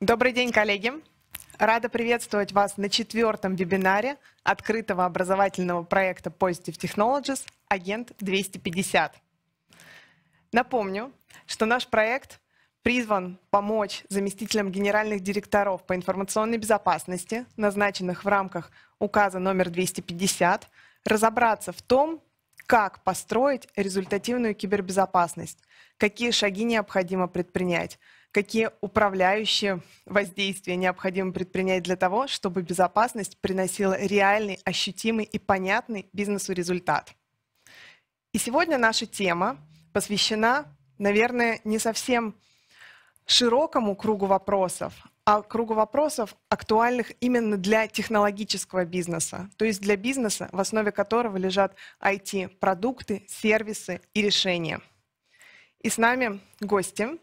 Добрый день, коллеги! Рада приветствовать вас на четвертом вебинаре открытого образовательного проекта Positive Technologies «Агент 250». Напомню, что наш проект призван помочь заместителям генеральных директоров по информационной безопасности, назначенных в рамках указа номер 250, разобраться в том, как построить результативную кибербезопасность, какие шаги необходимо предпринять, какие управляющие воздействия необходимо предпринять для того, чтобы безопасность приносила реальный, ощутимый и понятный бизнесу результат. И сегодня наша тема посвящена, наверное, не совсем широкому кругу вопросов, а кругу вопросов, актуальных именно для технологического бизнеса, то есть для бизнеса, в основе которого лежат IT-продукты, сервисы и решения. И с нами гости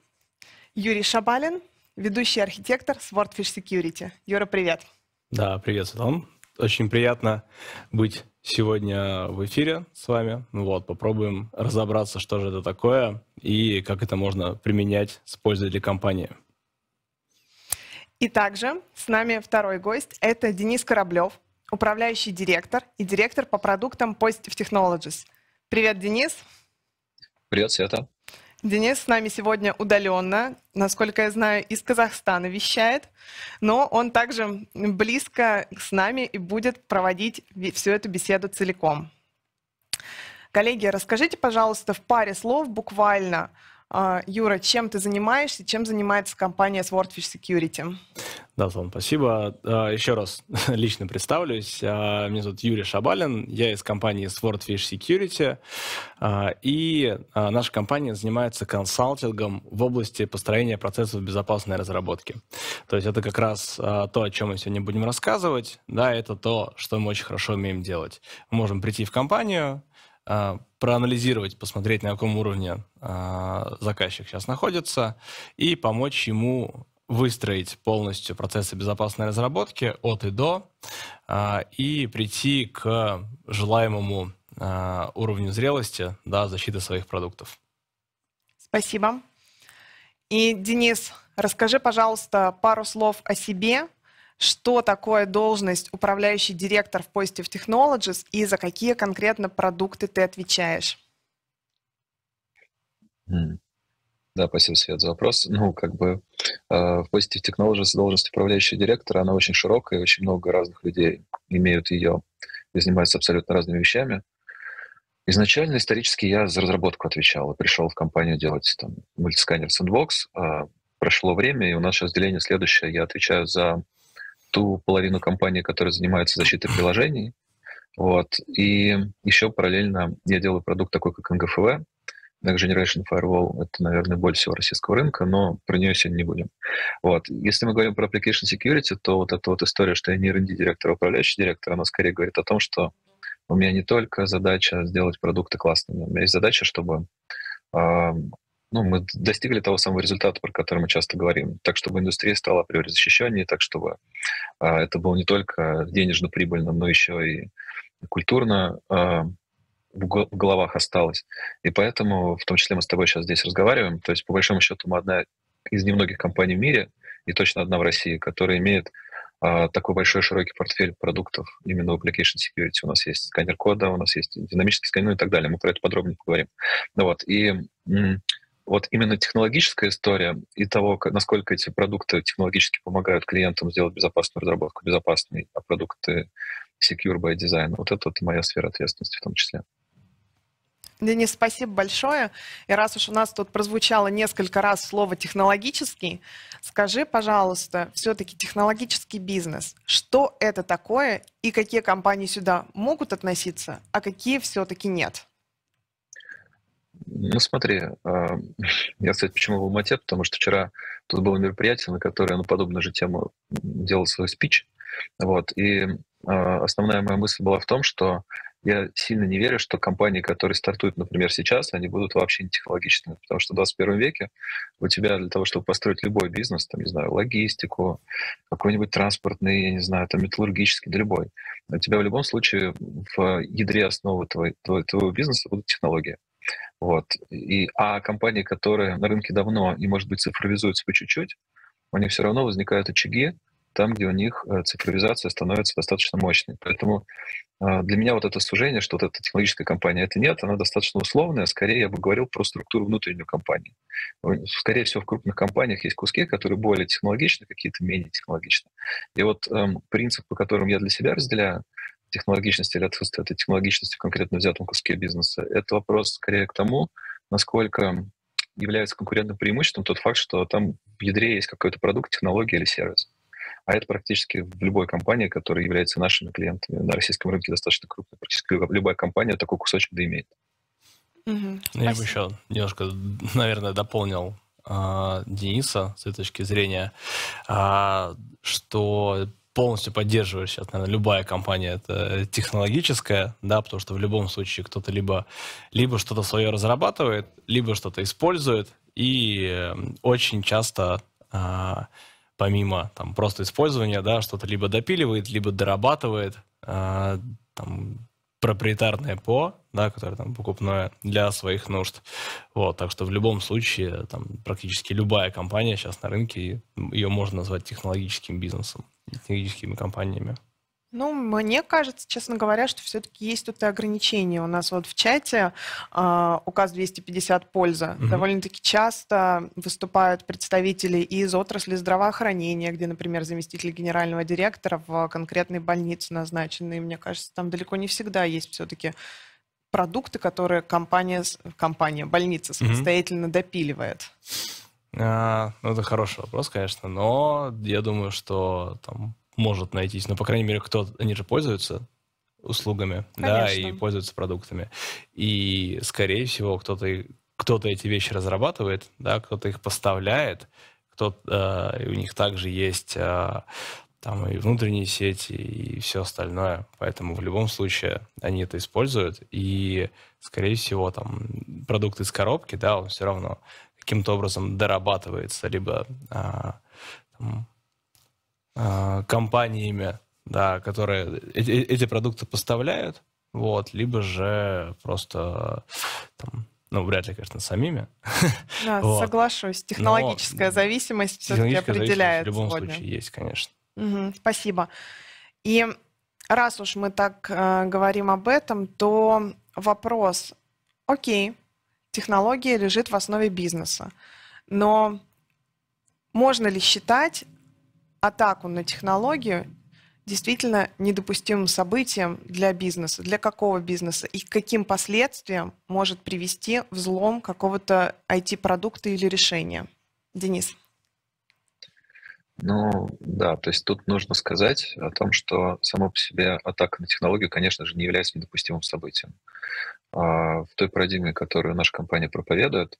Юрий Шабалин, ведущий архитектор Swordfish Security. Юра, привет. Да, привет, Светлана. Очень приятно быть сегодня в эфире с вами. Вот, попробуем разобраться, что же это такое и как это можно применять с пользой для компании. И также с нами второй гость – это Денис Кораблев, управляющий директор и директор по продуктам Positive Technologies. Привет, Денис. Привет, Света. Денис с нами сегодня удаленно, насколько я знаю, из Казахстана вещает, но он также близко с нами и будет проводить всю эту беседу целиком. Коллеги, расскажите, пожалуйста, в паре слов буквально, Юра, чем ты занимаешься, чем занимается компания Swordfish Security? Да, Слава, спасибо. А, еще раз лично представлюсь. А, меня зовут Юрий Шабалин, я из компании Swordfish Security, и наша компания занимается консалтингом в области построения процессов безопасной разработки. То есть это как раз то, о чем мы сегодня будем рассказывать, да, это то, что мы очень хорошо умеем делать. Мы можем прийти в компанию, а, проанализировать, посмотреть, на каком уровне а, заказчик сейчас находится, и помочь ему выстроить полностью процессы безопасной разработки от и до, а, и прийти к желаемому уровню зрелости да, защиты своих продуктов. Спасибо. И, Денис, расскажи, пожалуйста, пару слов о себе, что такое должность управляющий директор в Positive Technologies и за какие конкретно продукты ты отвечаешь? Да, спасибо, Свет, за вопрос. Ну, как бы э, в Positive Technologies должность управляющего директора, она очень широкая, очень много разных людей имеют ее и занимаются абсолютно разными вещами. Изначально, исторически, я за разработку отвечал и пришел в компанию делать там мультисканер Sandbox. А прошло время, и у нас сейчас деление следующее. Я отвечаю за ту половину компании, которая занимается защитой приложений. Вот. И еще параллельно я делаю продукт такой, как NGFW, Next Generation Firewall. Это, наверное, боль всего российского рынка, но про нее сегодня не будем. Вот. Если мы говорим про Application Security, то вот эта вот история, что я не R&D-директор, а управляющий директор, она скорее говорит о том, что у меня не только задача сделать продукты классными, у меня есть задача, чтобы ну, мы достигли того самого результата, про который мы часто говорим, так, чтобы индустрия стала априори защищеннее, так, чтобы а, это было не только денежно прибыльно, но еще и культурно а, в, головах осталось. И поэтому, в том числе, мы с тобой сейчас здесь разговариваем. То есть, по большому счету, мы одна из немногих компаний в мире, и точно одна в России, которая имеет а, такой большой широкий портфель продуктов именно в application security. У нас есть сканер кода, у нас есть динамический сканер и так далее. Мы про это подробнее поговорим. Ну, вот. И вот именно технологическая история и того, насколько эти продукты технологически помогают клиентам сделать безопасную разработку, безопасные а продукты secure by design, вот это вот моя сфера ответственности в том числе. Денис, спасибо большое. И раз уж у нас тут прозвучало несколько раз слово «технологический», скажи, пожалуйста, все-таки технологический бизнес, что это такое и какие компании сюда могут относиться, а какие все-таки нет? Ну, смотри, а, я, кстати, почему в Алмате, потому что вчера тут было мероприятие, на которое на подобную же тему делал свой спич. Вот, и а, основная моя мысль была в том, что я сильно не верю, что компании, которые стартуют, например, сейчас, они будут вообще не технологичными, потому что в 21 веке у тебя для того, чтобы построить любой бизнес, там, не знаю, логистику, какой-нибудь транспортный, я не знаю, там, металлургический, да любой, у тебя в любом случае в ядре основы твоего, твоего бизнеса будут технологии. Вот. И, а компании, которые на рынке давно и, может быть, цифровизуются по чуть-чуть, у них все равно возникают очаги там, где у них э, цифровизация становится достаточно мощной. Поэтому а, для меня вот это сужение, что вот эта технологическая компания, это нет, она достаточно условная. Скорее я бы говорил про структуру внутреннюю компании. Скорее всего, в крупных компаниях есть куски, которые более технологичны, какие-то менее технологичны. И вот эм, принцип, по которому я для себя разделяю, технологичность или отсутствие этой технологичности в конкретно взятом куске бизнеса, это вопрос скорее к тому, насколько является конкурентным преимуществом тот факт, что там в ядре есть какой-то продукт, технология или сервис. А это практически в любой компании, которая является нашими клиентами. На российском рынке достаточно крупная. Практически любая компания такой кусочек да имеет. Угу, Я бы еще немножко, наверное, дополнил э, Дениса с этой точки зрения, э, что полностью поддерживаю сейчас, наверное, любая компания это технологическая, да, потому что в любом случае кто-то либо, либо что-то свое разрабатывает, либо что-то использует, и э, очень часто а, помимо там просто использования, да, что-то либо допиливает, либо дорабатывает, а, там, проприетарное ПО, да, которое там покупное для своих нужд. Вот, так что в любом случае там практически любая компания сейчас на рынке, ее можно назвать технологическим бизнесом, технологическими компаниями. Ну, мне кажется, честно говоря, что все-таки есть тут и ограничения. У нас вот в чате э, указ 250 польза. Угу. Довольно-таки часто выступают представители из отрасли здравоохранения, где, например, заместитель генерального директора в конкретной больнице назначены. И мне кажется, там далеко не всегда есть все-таки продукты, которые компания, компания больница самостоятельно угу. допиливает. А, ну, это хороший вопрос, конечно, но я думаю, что там может найтись. Но, по крайней мере, кто они же пользуются услугами, Конечно. да, и пользуются продуктами. И, скорее всего, кто-то кто-то эти вещи разрабатывает, да, кто-то их поставляет, кто э, у них также есть э, там и внутренние сети и все остальное. Поэтому в любом случае они это используют. И, скорее всего, там продукт из коробки, да, он все равно каким-то образом дорабатывается, либо а, там, а, компаниями, да, которые эти, эти продукты поставляют, вот, либо же просто там, ну, вряд ли, конечно, самими. Да, вот. соглашусь. Технологическая Но зависимость все-таки определяет. В любом сегодня. случае есть, конечно. Угу, спасибо. И раз уж мы так э, говорим об этом, то вопрос, окей, технология лежит в основе бизнеса, но можно ли считать атаку на технологию действительно недопустимым событием для бизнеса. Для какого бизнеса и к каким последствиям может привести взлом какого-то IT-продукта или решения? Денис. Ну, да, то есть тут нужно сказать о том, что само по себе атака на технологию, конечно же, не является недопустимым событием. А, в той парадигме, которую наша компания проповедует,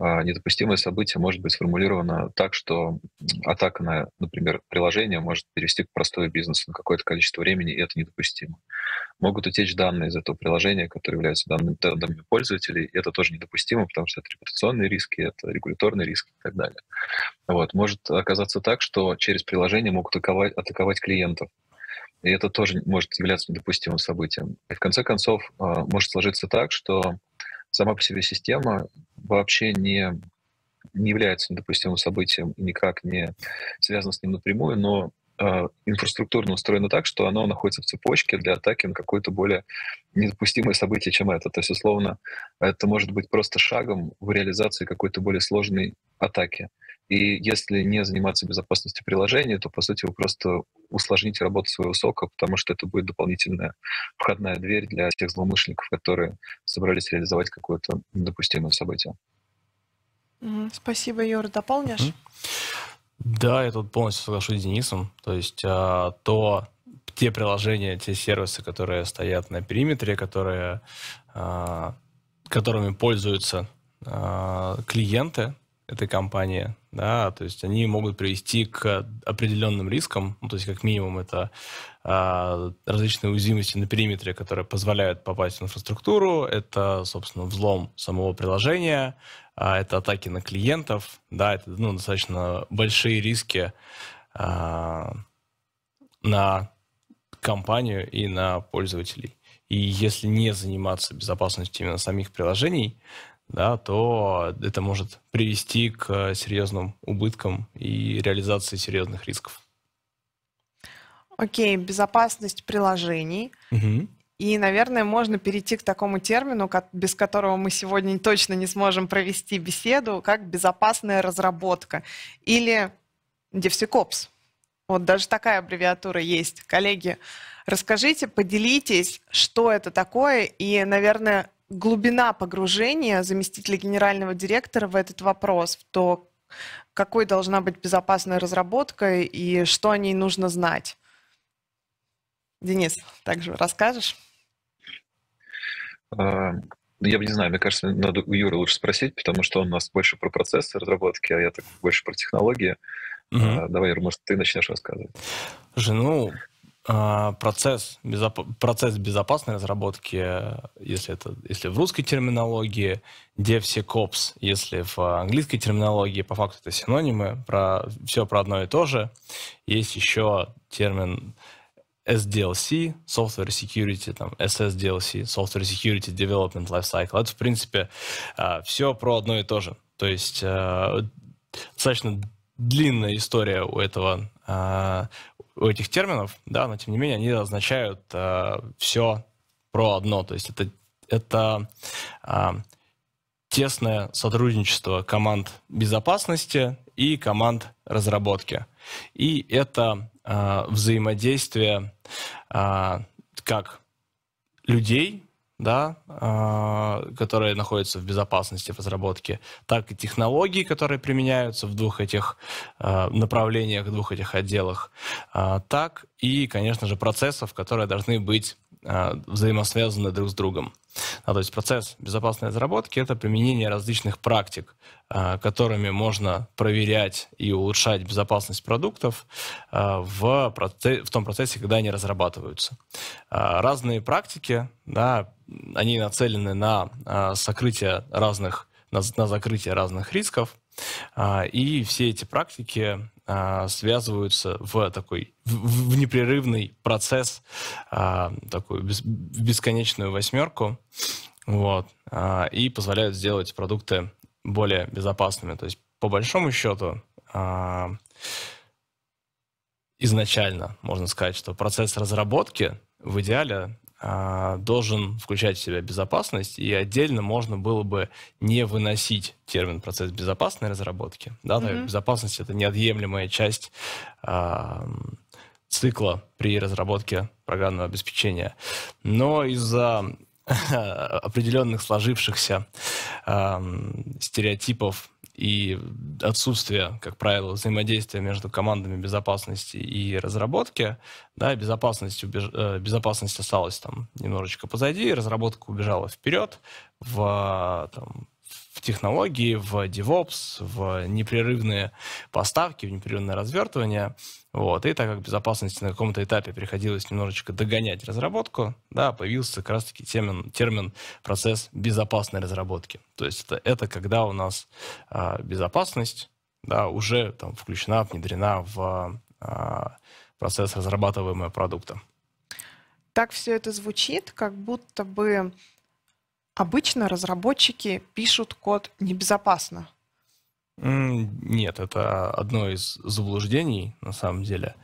недопустимое событие может быть сформулировано так, что атака на, например, приложение может перевести к простой бизнесу на какое-то количество времени, и это недопустимо. Могут утечь данные из этого приложения, которые являются данными, данными пользователей, и это тоже недопустимо, потому что это репутационные риски, это регуляторные риски и так далее. Вот. Может оказаться так, что через приложение могут атаковать, атаковать клиентов, и это тоже может являться недопустимым событием. И в конце концов а, может сложиться так, что сама по себе система вообще не, не является недопустимым событием и никак не связана с ним напрямую, но э, инфраструктурно устроено так, что оно находится в цепочке для атаки на какое-то более недопустимое событие, чем это. То есть, условно, это может быть просто шагом в реализации какой-то более сложной атаки. И если не заниматься безопасностью приложения, то, по сути, вы просто усложните работу своего сока, потому что это будет дополнительная входная дверь для тех злоумышленников, которые собрались реализовать какое-то недопустимое событие. Спасибо, Юра. Дополнишь? Да, я тут полностью соглашусь с Денисом. То есть а, то те приложения, те сервисы, которые стоят на периметре, которые, а, которыми пользуются а, клиенты, этой компании, да, то есть они могут привести к определенным рискам, ну, то есть как минимум это а, различные уязвимости на периметре, которые позволяют попасть в инфраструктуру, это, собственно, взлом самого приложения, а, это атаки на клиентов, да, это ну, достаточно большие риски а, на компанию и на пользователей. И если не заниматься безопасностью именно самих приложений, да, то это может привести к серьезным убыткам и реализации серьезных рисков. Окей, безопасность приложений. Угу. И, наверное, можно перейти к такому термину, без которого мы сегодня точно не сможем провести беседу, как безопасная разработка или DevSecOps. Вот даже такая аббревиатура есть. Коллеги, расскажите, поделитесь, что это такое и, наверное, глубина погружения заместителя генерального директора в этот вопрос, в то, какой должна быть безопасная разработка и что о ней нужно знать. Денис, также расскажешь? А, ну, я бы не знаю, мне кажется, надо у Юры лучше спросить, потому что он у нас больше про процессы разработки, а я так больше про технологии. Угу. Давай, Юра, может, ты начнешь рассказывать. Слушай, ну, а, процесс, безоп... процесс безопасной разработки, если это если в русской терминологии, DevSecOps, если в английской терминологии, по факту это синонимы, про, все про одно и то же. Есть еще термин SDLC, Software Security, там, SSDLC, Software Security Development Lifecycle. Это, в принципе, а, все про одно и то же. То есть а, достаточно длинная история у этого, а, у этих терминов, да, но тем не менее они означают все про одно. То есть это, это тесное сотрудничество команд безопасности и команд разработки. И это э, взаимодействие э, как людей, да, э, которые находятся в безопасности в разработке, так и технологий, которые применяются в двух этих э, направлениях, в двух этих отделах, э, так и, конечно же, процессов, которые должны быть взаимосвязаны друг с другом. А, то есть процесс безопасной разработки — это применение различных практик, которыми можно проверять и улучшать безопасность продуктов в, процессе, в том процессе, когда они разрабатываются. Разные практики, да, они нацелены на а, сокрытие разных, на, на закрытие разных рисков, а, и все эти практики а, связываются в такой в, непрерывный процесс, такую бес, бесконечную восьмерку, вот, и позволяют сделать продукты более безопасными. То есть, по большому счету, изначально можно сказать, что процесс разработки в идеале должен включать в себя безопасность, и отдельно можно было бы не выносить термин процесс безопасной разработки. Да, mm-hmm. безопасность это неотъемлемая часть а, цикла при разработке программного обеспечения. Но из-за определенных сложившихся э, стереотипов и отсутствие, как правило, взаимодействия между командами безопасности и разработки, да, безопасность, убеж... Э, безопасность осталась там немножечко позади, разработка убежала вперед в там, в технологии, в DevOps, в непрерывные поставки, в непрерывное развертывание. Вот. И так как безопасности на каком-то этапе приходилось немножечко догонять разработку, да, появился как раз-таки термин, термин процесс безопасной разработки. То есть это, это когда у нас а, безопасность да, уже там, включена, внедрена в а, процесс разрабатываемого продукта. Так все это звучит, как будто бы Обычно разработчики пишут код небезопасно. Нет, это одно из заблуждений на самом деле.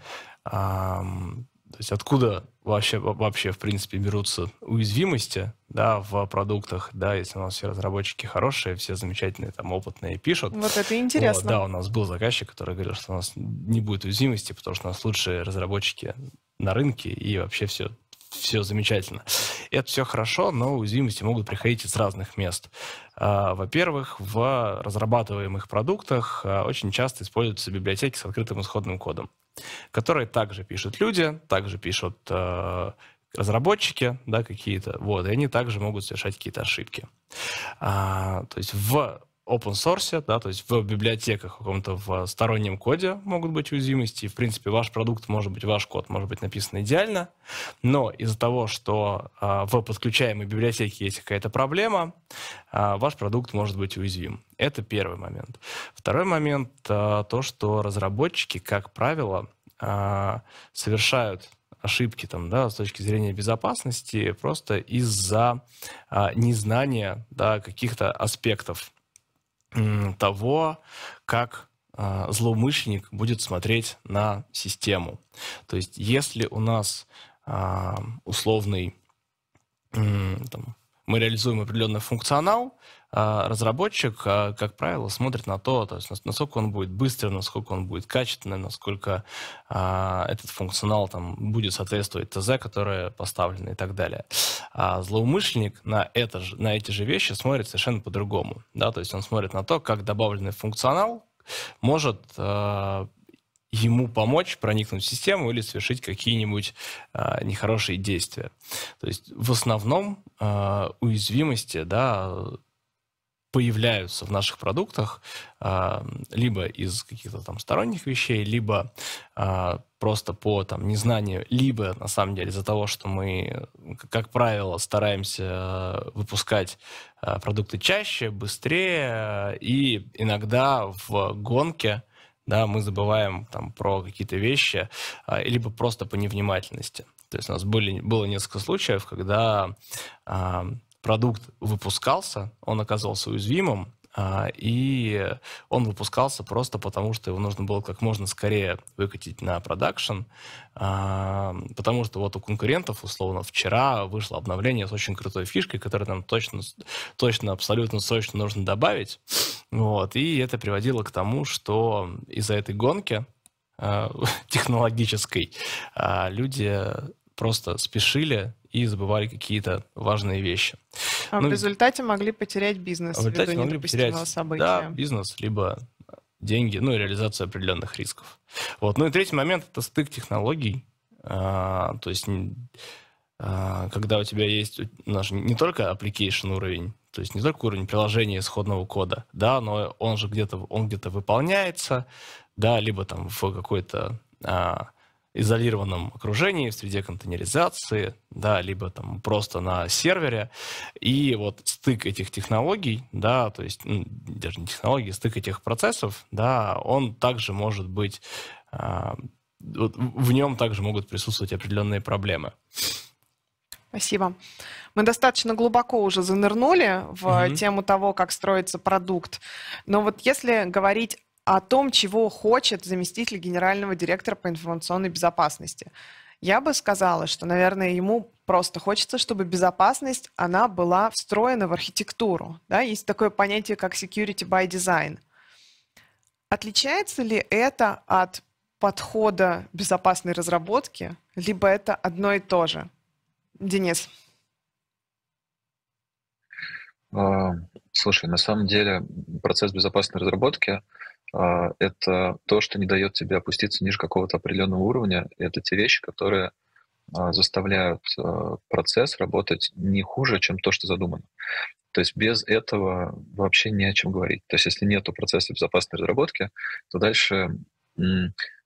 То есть откуда вообще, вообще в принципе берутся уязвимости да, в продуктах, да, если у нас все разработчики хорошие, все замечательные, там, опытные пишут. Вот это интересно. Вот, да, у нас был заказчик, который говорил, что у нас не будет уязвимости, потому что у нас лучшие разработчики на рынке, и вообще все все замечательно. Это все хорошо, но уязвимости могут приходить из разных мест. А, во-первых, в разрабатываемых продуктах а, очень часто используются библиотеки с открытым исходным кодом, которые также пишут люди, также пишут а, разработчики, да, какие-то, вот, и они также могут совершать какие-то ошибки. То есть в open source, да, то есть в библиотеках, в каком-то в стороннем коде могут быть уязвимости. В принципе, ваш продукт может быть, ваш код может быть написан идеально, но из-за того, что а, в подключаемой библиотеке есть какая-то проблема, а, ваш продукт может быть уязвим. Это первый момент. Второй момент а, то, что разработчики, как правило, а, совершают ошибки там, да, с точки зрения безопасности просто из-за а, незнания да, каких-то аспектов того, как а, злоумышленник будет смотреть на систему. То есть если у нас а, условный там, мы реализуем определенный функционал, разработчик, а, как правило, смотрит на то, то есть насколько он будет быстрым, насколько он будет качественным, насколько а, этот функционал там, будет соответствовать ТЗ, которое поставлено и так далее. А злоумышленник на, это же, на эти же вещи смотрит совершенно по-другому. Да? То есть он смотрит на то, как добавленный функционал может ему помочь проникнуть в систему или совершить какие-нибудь э, нехорошие действия. То есть в основном э, уязвимости, да, появляются в наших продуктах а, либо из каких-то там сторонних вещей, либо а, просто по там незнанию, либо на самом деле из-за того, что мы, как правило, стараемся выпускать а, продукты чаще, быстрее, и иногда в гонке да, мы забываем там про какие-то вещи, либо просто по невнимательности. То есть у нас были, было несколько случаев, когда продукт выпускался, он оказался уязвимым, а, и он выпускался просто потому, что его нужно было как можно скорее выкатить на продакшн, а, потому что вот у конкурентов, условно, вчера вышло обновление с очень крутой фишкой, которую нам точно, точно, абсолютно точно нужно добавить. Вот, и это приводило к тому, что из-за этой гонки а, технологической люди просто спешили и забывали какие-то важные вещи. А ну, в результате могли потерять бизнес а в результате могли потерять события. Да, бизнес, либо деньги, ну и реализацию определенных рисков. Вот. Ну и третий момент – это стык технологий. А, то есть а, когда у тебя есть наш, не только application уровень, то есть не только уровень приложения исходного кода, да, но он же где-то он где-то выполняется, да, либо там в какой-то а, изолированном окружении, в среде контейнеризации, да, либо там просто на сервере. И вот стык этих технологий, да, то есть ну, даже не технологий, стык этих процессов, да, он также может быть, э, вот в нем также могут присутствовать определенные проблемы. Спасибо. Мы достаточно глубоко уже занырнули в угу. тему того, как строится продукт. Но вот если говорить о том, чего хочет заместитель генерального директора по информационной безопасности. Я бы сказала, что, наверное, ему просто хочется, чтобы безопасность, она была встроена в архитектуру. Да? Есть такое понятие, как security by design. Отличается ли это от подхода безопасной разработки, либо это одно и то же? Денис. А, слушай, на самом деле процесс безопасной разработки это то, что не дает тебе опуститься ниже какого-то определенного уровня. Это те вещи, которые а, заставляют а, процесс работать не хуже, чем то, что задумано. То есть без этого вообще не о чем говорить. То есть если нет процесса безопасной разработки, то дальше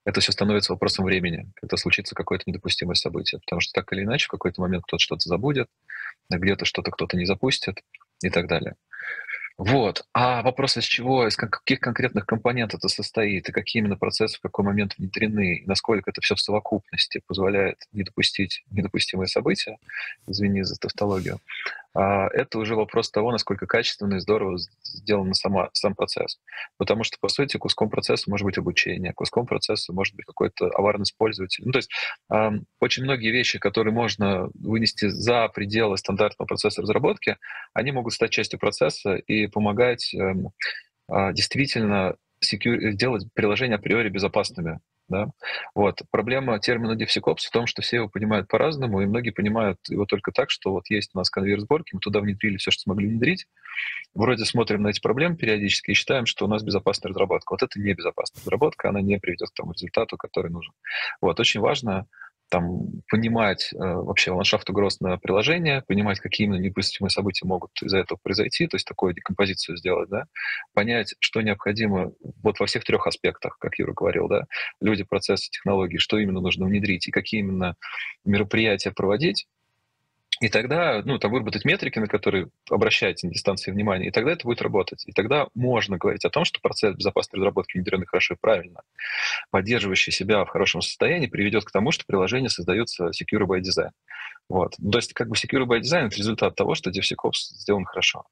это все становится вопросом времени, когда случится какое-то недопустимое событие. Потому что так или иначе в какой-то момент кто-то что-то забудет, где-то что-то кто-то не запустит и так далее. Вот. А вопрос, из чего, из каких конкретных компонентов это состоит, и какие именно процессы в какой момент внедрены, и насколько это все в совокупности позволяет не допустить недопустимые события, извини за тавтологию, это уже вопрос того, насколько качественно и здорово сделан сама, сам процесс. Потому что, по сути, куском процесса может быть обучение, куском процесса может быть какой-то аварный пользователь. Ну, то есть очень многие вещи, которые можно вынести за пределы стандартного процесса разработки, они могут стать частью процесса и помогать эм, а, действительно secure, делать приложения априори безопасными да? Вот. Проблема термина DevSecOps в том, что все его понимают по-разному, и многие понимают его только так, что вот есть у нас конвейер сборки, мы туда внедрили все, что смогли внедрить, вроде смотрим на эти проблемы периодически и считаем, что у нас безопасная разработка. Вот это не безопасная разработка, она не приведет к тому результату, который нужен. Вот. Очень важно там, понимать э, вообще ландшафт угроз на приложение, понимать, какие именно недопустимые события могут из-за этого произойти, то есть такую декомпозицию сделать, да, понять, что необходимо вот во всех трех аспектах, как Юра говорил, да, люди, процессы, технологии, что именно нужно внедрить и какие именно мероприятия проводить, И тогда, ну, там выработать метрики, на которые обращаете на дистанции внимания, и тогда это будет работать. И тогда можно говорить о том, что процесс безопасной разработки внедренный хорошо и правильно, поддерживающий себя в хорошем состоянии, приведет к тому, что приложение создается secure by design. Вот. То есть как бы secure by design — это результат того, что DevSecOps сделан хорошо.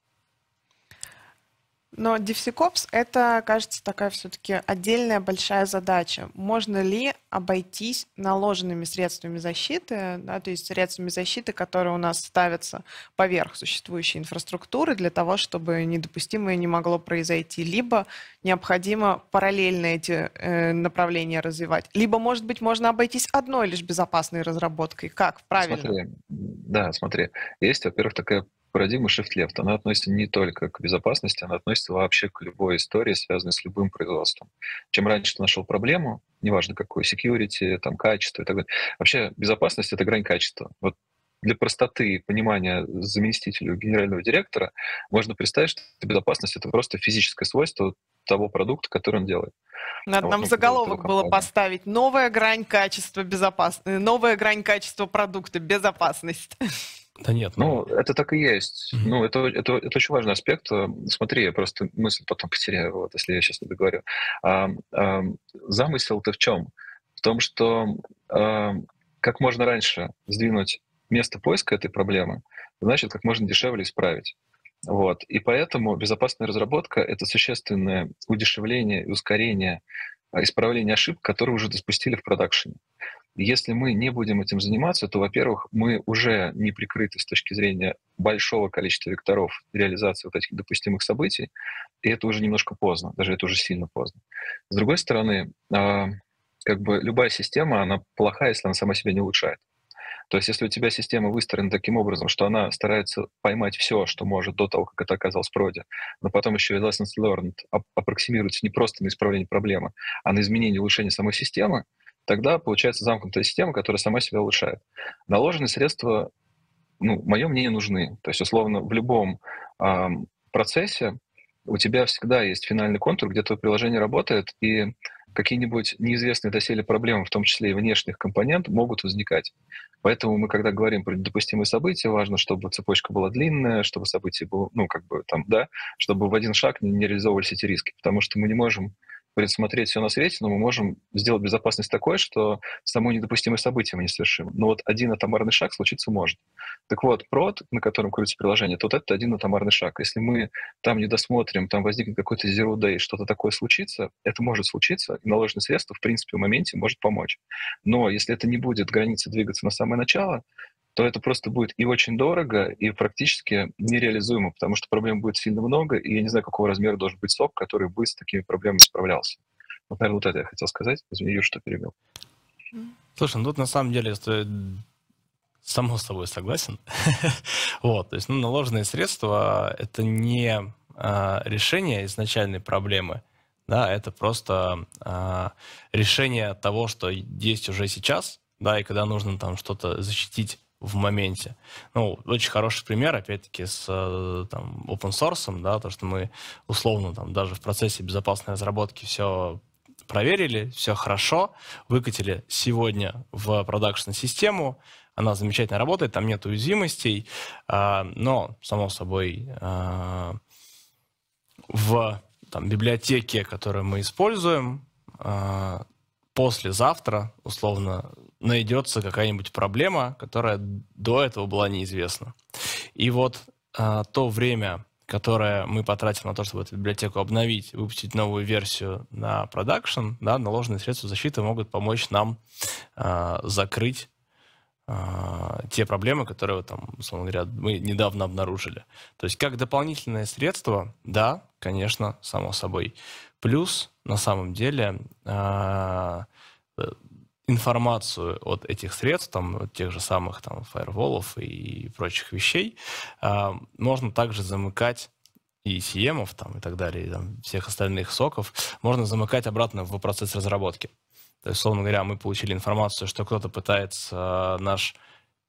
Но DevSecOps — это, кажется, такая все-таки отдельная большая задача. Можно ли обойтись наложенными средствами защиты, да, то есть средствами защиты, которые у нас ставятся поверх существующей инфраструктуры для того, чтобы недопустимое не могло произойти, либо необходимо параллельно эти э, направления развивать, либо, может быть, можно обойтись одной лишь безопасной разработкой. Как правильно? Смотри, да, смотри, есть, во-первых, такая парадигма shift-left, она относится не только к безопасности, она относится вообще к любой истории, связанной с любым производством. Чем раньше ты нашел проблему, неважно какой, security, там, качество и так далее. Вообще безопасность — это грань качества. Вот для простоты понимания заместителю генерального директора можно представить, что безопасность — это просто физическое свойство того продукта, который он делает. Надо нам заголовок было поставить «Новая грань качества безопасности», «Новая грань качества продукта. Безопасность». Да нет. Ну, ну это так и есть. Mm-hmm. Ну, это, это, это очень важный аспект. Смотри, я просто мысль потом потеряю, вот, если я сейчас не договорю. А, а, замысел-то в чем? В том, что а, как можно раньше сдвинуть место поиска этой проблемы, значит, как можно дешевле исправить. Вот. И поэтому безопасная разработка — это существенное удешевление и ускорение а, исправления ошибок, которые уже допустили в продакшене. Если мы не будем этим заниматься, то, во-первых, мы уже не прикрыты с точки зрения большого количества векторов реализации вот этих допустимых событий, и это уже немножко поздно, даже это уже сильно поздно. С другой стороны, а, как бы любая система, она плохая, если она сама себя не улучшает. То есть если у тебя система выстроена таким образом, что она старается поймать все, что может до того, как это оказалось в проде, но потом еще и lessons learned аппроксимируется не просто на исправление проблемы, а на изменение улучшение самой системы, тогда получается замкнутая система, которая сама себя улучшает. Наложенные средства, ну, мое мнение, нужны. То есть, условно, в любом э, процессе у тебя всегда есть финальный контур, где твое приложение работает, и какие-нибудь неизвестные доселе проблемы, в том числе и внешних компонентов, могут возникать. Поэтому мы, когда говорим про недопустимые события, важно, чтобы цепочка была длинная, чтобы события было, ну, как бы там, да, чтобы в один шаг не, не реализовывались эти риски, потому что мы не можем предусмотреть все на свете, но мы можем сделать безопасность такой, что само недопустимое событие мы не совершим. Но вот один атомарный шаг случиться может. Так вот, прод, на котором крутится приложение, то вот это один атомарный шаг. Если мы там не досмотрим, там возникнет какой-то zero day, что-то такое случится, это может случиться, и наложенное средство, в принципе, в моменте может помочь. Но если это не будет границы двигаться на самое начало, то это просто будет и очень дорого, и практически нереализуемо, потому что проблем будет сильно много, и я не знаю, какого размера должен быть сок, который бы с такими проблемами справлялся. Вот, наверное, вот это я хотел сказать. Извини, что перебил. Слушай, ну тут на самом деле само собой согласен. вот, то есть, ну, наложенные средства — это не а, решение изначальной проблемы, да, это просто а, решение того, что есть уже сейчас, да, и когда нужно там что-то защитить в моменте. Ну, очень хороший пример, опять-таки, с э, там, open source, да, то, что мы условно там даже в процессе безопасной разработки все проверили, все хорошо, выкатили сегодня в продакшн-систему, она замечательно работает, там нет уязвимостей, а, но, само собой, а, в там, библиотеке, которую мы используем, а, послезавтра, условно, найдется какая-нибудь проблема, которая до этого была неизвестна. И вот а, то время, которое мы потратим на то, чтобы эту библиотеку обновить, выпустить новую версию на продакшн, да, наложенные средства защиты могут помочь нам а, закрыть а, те проблемы, которые, вот, там, условно говоря, мы недавно обнаружили. То есть как дополнительное средство, да, конечно, само собой. Плюс, на самом деле, а, информацию от этих средств, там, от тех же самых там, фаерволов и прочих вещей, э, можно также замыкать и CM там, и так далее, и там, всех остальных соков, можно замыкать обратно в процесс разработки. То есть, условно говоря, мы получили информацию, что кто-то пытается наш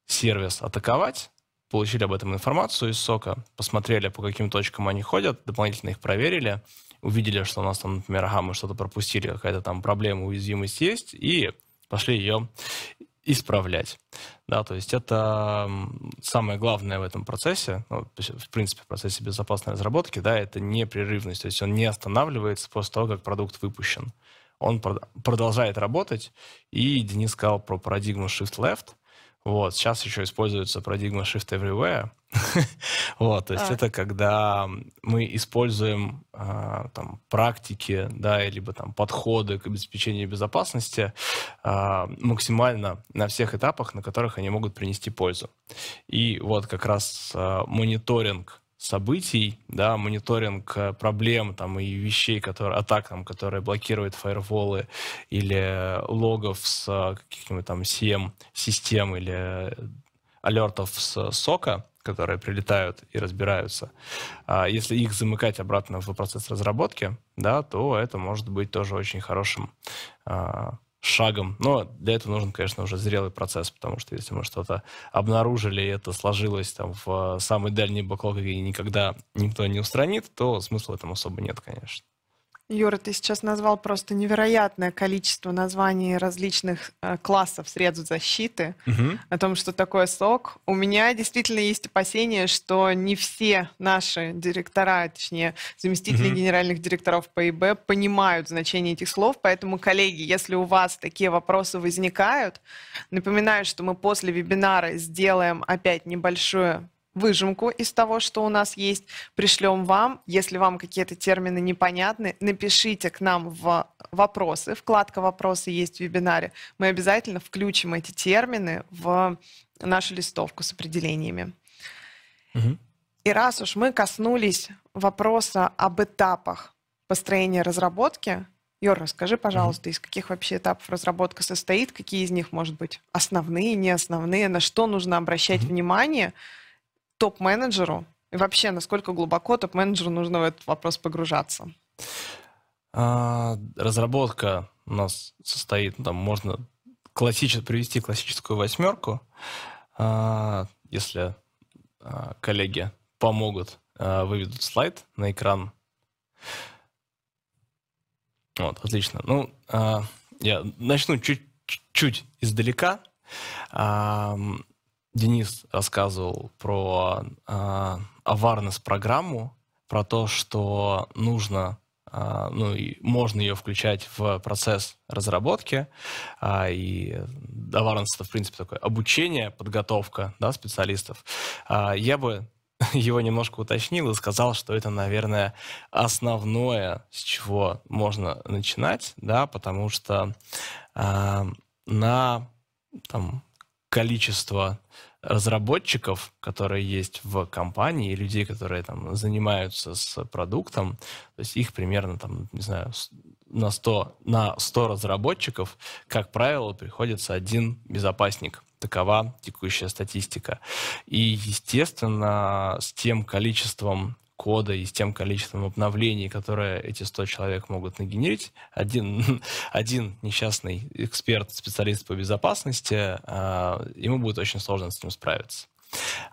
сервис атаковать, получили об этом информацию из сока, посмотрели, по каким точкам они ходят, дополнительно их проверили, увидели, что у нас там, например, ага, мы что-то пропустили, какая-то там проблема, уязвимость есть, и пошли ее исправлять. Да, то есть это самое главное в этом процессе, ну, в принципе, в процессе безопасной разработки, да, это непрерывность, то есть он не останавливается после того, как продукт выпущен. Он продолжает работать, и Денис сказал про парадигму Shift Left, вот, сейчас еще используется парадигма Shift Everywhere. вот, то есть а. это когда мы используем а, там практики, да, либо там подходы к обеспечению безопасности а, максимально на всех этапах, на которых они могут принести пользу. И вот как раз а, мониторинг событий, да, мониторинг э, проблем там, и вещей, которые, атак, там, которые блокируют фаерволы или логов с э, каких-нибудь там CM-систем или алертов с сока, которые прилетают и разбираются. А если их замыкать обратно в процесс разработки, да, то это может быть тоже очень хорошим а, шагом. Но для этого нужен, конечно, уже зрелый процесс, потому что если мы что-то обнаружили, и это сложилось там в самый дальний бэклог, и никогда никто не устранит, то смысла в этом особо нет, конечно. Юра, ты сейчас назвал просто невероятное количество названий различных э, классов средств защиты, угу. о том, что такое СОК. У меня действительно есть опасение, что не все наши директора, точнее, заместители угу. генеральных директоров по ИБ понимают значение этих слов, поэтому, коллеги, если у вас такие вопросы возникают, напоминаю, что мы после вебинара сделаем опять небольшое выжимку из того, что у нас есть, пришлем вам. Если вам какие-то термины непонятны, напишите к нам в вопросы. Вкладка «Вопросы» есть в вебинаре. Мы обязательно включим эти термины в нашу листовку с определениями. Угу. И раз уж мы коснулись вопроса об этапах построения разработки, Йор, расскажи, пожалуйста, из каких вообще этапов разработка состоит, какие из них, может быть, основные, не основные, на что нужно обращать mm внимание – топ-менеджеру? И вообще, насколько глубоко топ-менеджеру нужно в этот вопрос погружаться? А, разработка у нас состоит, ну, там можно классич... привести классическую восьмерку. А, если а, коллеги помогут, выведут слайд на экран. Вот, отлично. Ну, я начну чуть-чуть издалека. А, Денис рассказывал про э, awareness-программу, про то, что нужно, э, ну и можно ее включать в процесс разработки. Э, и awareness это, в принципе, такое обучение, подготовка да, специалистов. Э, я бы его немножко уточнил и сказал, что это, наверное, основное, с чего можно начинать, да, потому что э, на там, количество разработчиков, которые есть в компании, и людей, которые там занимаются с продуктом, то есть их примерно там, не знаю, на 100, на 100 разработчиков, как правило, приходится один безопасник. Такова текущая статистика. И, естественно, с тем количеством кода и с тем количеством обновлений, которые эти 100 человек могут нагенерить, один, один несчастный эксперт, специалист по безопасности, а, ему будет очень сложно с ним справиться.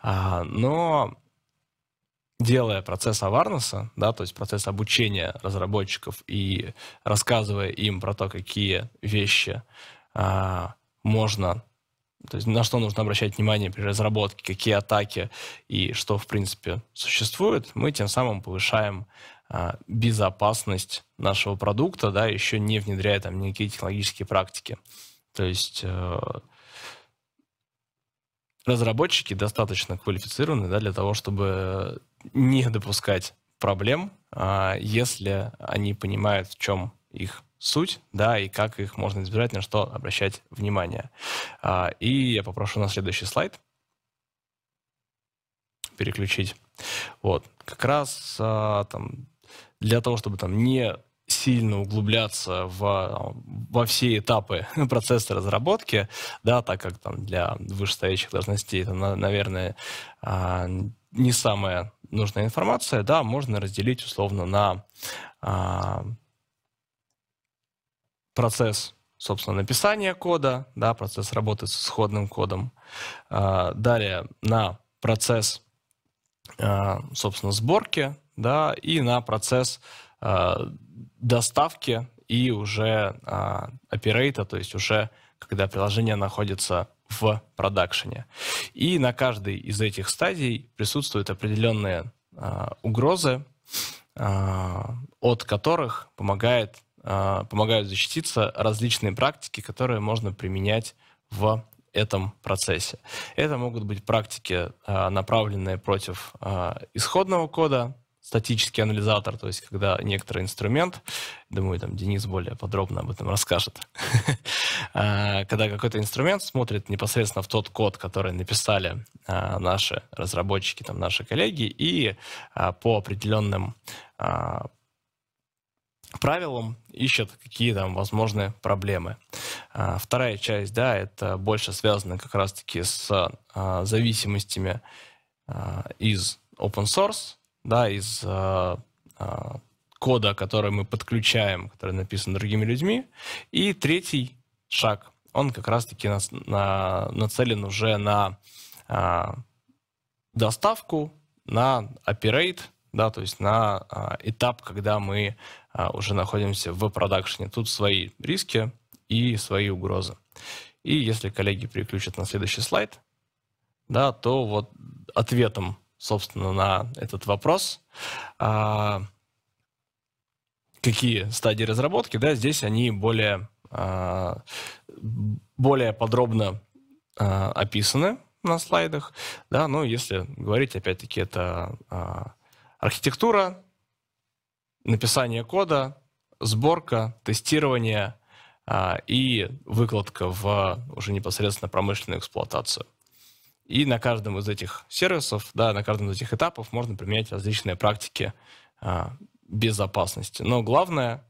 А, но делая процесс аварнеса, да, то есть процесс обучения разработчиков и рассказывая им про то, какие вещи а, можно то есть на что нужно обращать внимание при разработке, какие атаки и что, в принципе, существует, мы тем самым повышаем а, безопасность нашего продукта, да, еще не внедряя там никакие технологические практики. То есть э, разработчики достаточно квалифицированы да, для того, чтобы не допускать проблем, э, если они понимают, в чем их суть, да, и как их можно избежать, на что обращать внимание. А, и я попрошу на следующий слайд переключить. Вот, как раз а, там для того, чтобы там не сильно углубляться в, во все этапы процесса разработки, да, так как там для вышестоящих должностей это, наверное, а, не самая нужная информация, да, можно разделить условно на процесс, собственно, написания кода, да, процесс работы с исходным кодом. А, далее на процесс, а, собственно, сборки, да, и на процесс а, доставки и уже оперейта, то есть уже когда приложение находится в продакшене. И на каждой из этих стадий присутствуют определенные угрозы, от которых помогает, помогают защититься различные практики, которые можно применять в этом процессе. Это могут быть практики, а, направленные против а, исходного кода, статический анализатор, то есть когда некоторый инструмент, думаю, там Денис более подробно об этом расскажет, а, когда какой-то инструмент смотрит непосредственно в тот код, который написали наши разработчики, там, наши коллеги, и по определенным правилам ищет какие там возможные проблемы. А, вторая часть, да, это больше связано как раз-таки с а, зависимостями а, из open source, да, из кода, который мы подключаем, который написан другими людьми. И третий шаг, он как раз-таки на, на, нацелен уже на доставку, на operate, да, то есть на этап, когда мы а, уже находимся в продакшене. Тут свои риски и свои угрозы. И если коллеги переключат на следующий слайд, да, то вот ответом, собственно, на этот вопрос, а, какие стадии разработки, да, здесь они более, а, более подробно а, описаны на слайдах, да, но если говорить, опять-таки, это а, архитектура, написание кода, сборка, тестирование а, и выкладка в уже непосредственно промышленную эксплуатацию. И на каждом из этих сервисов, да, на каждом из этих этапов можно применять различные практики а, безопасности. Но главное,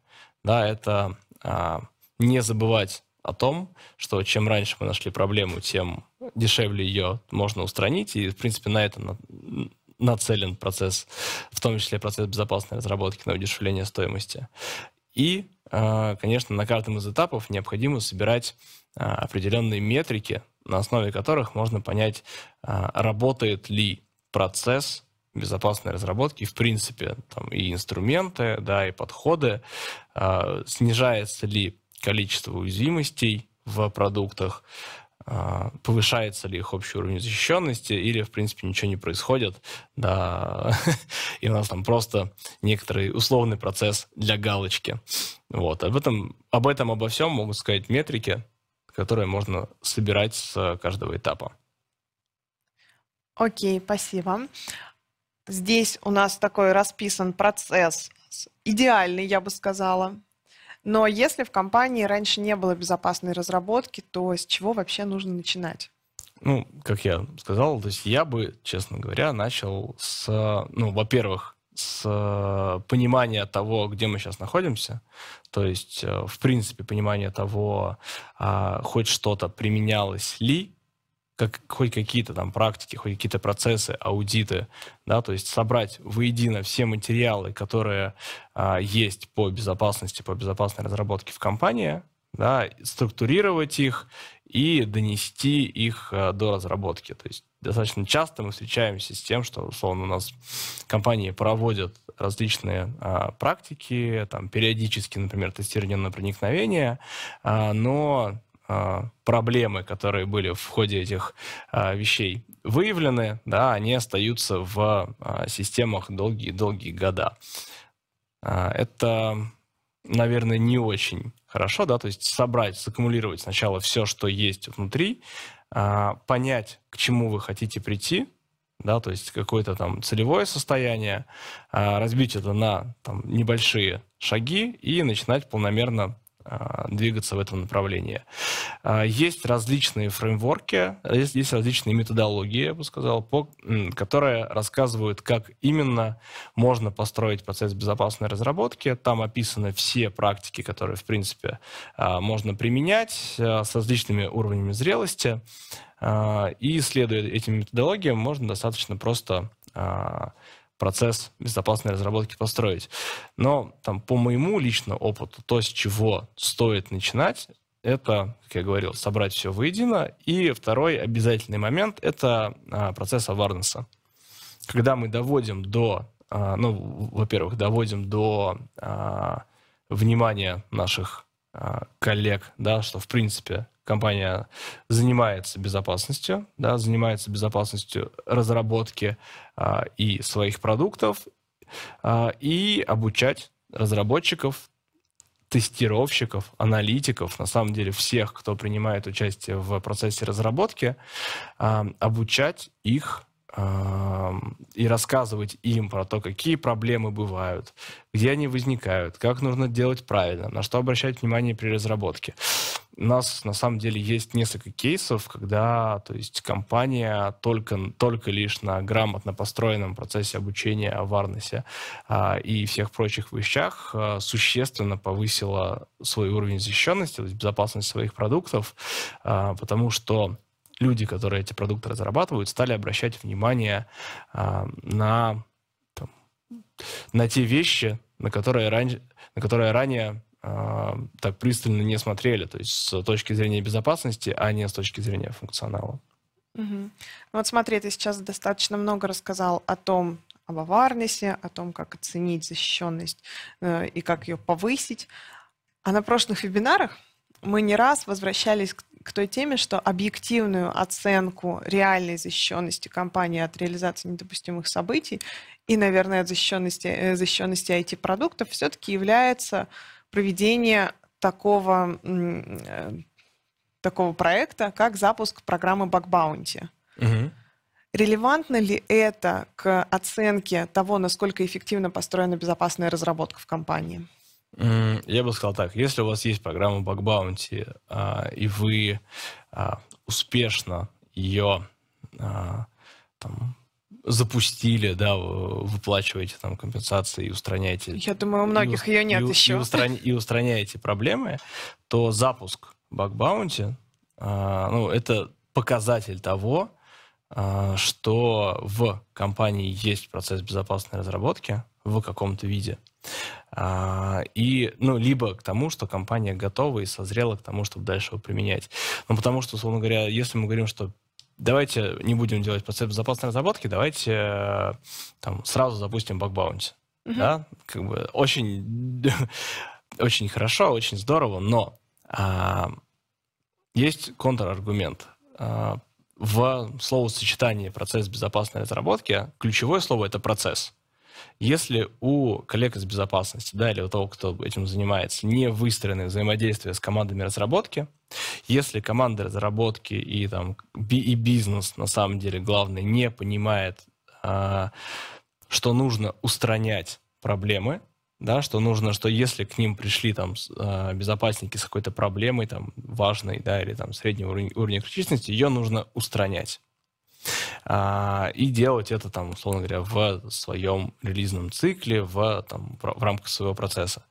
да, это а, не забывать о том, что чем раньше мы нашли проблему, тем дешевле ее можно устранить. И, в принципе, на это нацелен процесс, в том числе процесс безопасной разработки на удешевление стоимости. И, а, конечно, на каждом из этапов необходимо собирать а, определенные метрики, на основе которых можно понять, а, работает ли процесс безопасной разработки, в принципе, там и инструменты, да, и подходы, снижается ли количество уязвимостей в продуктах, повышается ли их общий уровень защищенности, или, в принципе, ничего не происходит, да, и у нас там просто некоторый условный процесс для галочки. Вот, об этом, об этом, обо всем могут сказать метрики, которые можно собирать с каждого этапа. Окей, спасибо. Здесь у нас такой расписан процесс, идеальный, я бы сказала. Но если в компании раньше не было безопасной разработки, то с чего вообще нужно начинать? Ну, как я сказал, то есть я бы, честно говоря, начал с, ну, во-первых, с понимания того, где мы сейчас находимся, то есть, э, в принципе, понимание того, а, хоть что-то применялось ли как, хоть какие-то там практики, хоть какие-то процессы, аудиты, да, то есть собрать воедино все материалы, которые а, есть по безопасности, по безопасной разработке в компании, да, структурировать их и донести их а, до разработки. То есть достаточно часто мы встречаемся с тем, что, условно, у нас компании проводят различные а, практики, там, периодически, например, тестирование на проникновение, а, но проблемы, которые были в ходе этих а, вещей выявлены, да, они остаются в а, системах долгие-долгие года. Это, наверное, не очень хорошо, да, то есть собрать, саккумулировать сначала все, что есть внутри, понять, к чему вы хотите прийти, да, то есть какое-то там целевое состояние, разбить это на там, небольшие шаги и начинать полномерно а, двигаться в этом направлении. А, есть различные фреймворки, есть, есть различные методологии, я бы сказал, по, которые рассказывают, как именно можно построить процесс безопасной разработки. Там описаны все практики, которые, в принципе, а, можно применять с различными уровнями зрелости. И, следуя этим методологиям, можно достаточно просто процесс безопасной разработки построить. Но там, по моему личному опыту, то, с чего стоит начинать, это, как я говорил, собрать все воедино. И второй обязательный момент – это а, процесс аварнеса. Когда мы доводим до, а, ну, во-первых, доводим до а, внимание наших а, коллег, да, что в принципе компания занимается безопасностью, да, занимается безопасностью разработки а, и своих продуктов, а, и обучать разработчиков, тестировщиков, аналитиков, на самом деле всех, кто принимает участие в процессе разработки, а, обучать их и рассказывать им про то, какие проблемы бывают, где они возникают, как нужно делать правильно, на что обращать внимание при разработке. У нас на самом деле есть несколько кейсов, когда то есть, компания только, только лишь на грамотно построенном процессе обучения о варнесе а, и всех прочих вещах а, существенно повысила свой уровень защищенности, то есть безопасность своих продуктов, а, потому что люди, которые эти продукты разрабатывают, стали обращать внимание а, на, там, на те вещи, на которые, ран... на которые ранее так пристально не смотрели, то есть с точки зрения безопасности, а не с точки зрения функционала. Угу. Вот смотри, ты сейчас достаточно много рассказал о том, об аварнесе, о том, как оценить защищенность э, и как ее повысить. А на прошлых вебинарах мы не раз возвращались к к той теме, что объективную оценку реальной защищенности компании от реализации недопустимых событий и, наверное, от защищенности, э, защищенности IT-продуктов все-таки является проведение такого, э, такого проекта, как запуск программы. Угу. Релевантно ли это к оценке того, насколько эффективно построена безопасная разработка в компании? Я бы сказал так, если у вас есть программа а, и вы а, успешно ее а, там, запустили, да, выплачиваете там компенсации и устраняете... Я думаю, у многих и, ее нет и, еще. И, устран, и устраняете проблемы, то запуск Bounty, ну, это показатель того, что в компании есть процесс безопасной разработки в каком-то виде. А, и, ну, либо к тому, что компания готова и созрела к тому, чтобы дальше его применять. Ну, потому что, условно говоря, если мы говорим, что давайте не будем делать процесс безопасной разработки, давайте э, там сразу запустим баг-баунти. Uh-huh. Да, как бы очень, очень хорошо, очень здорово, но а, есть контраргумент. А, в словосочетании процесс безопасной разработки ключевое слово это процесс. Если у коллег из безопасности, да, или у того, кто этим занимается, не выстроены взаимодействия с командами разработки, если команда разработки и, там, и бизнес, на самом деле, главное, не понимает, а, что нужно устранять проблемы, да, что нужно, что если к ним пришли там а, безопасники с какой-то проблемой, там, важной, да, или там среднего уровня, критичности, ее нужно устранять. А, и делать это, там, условно говоря, в своем релизном цикле, в, там, в рамках своего процесса,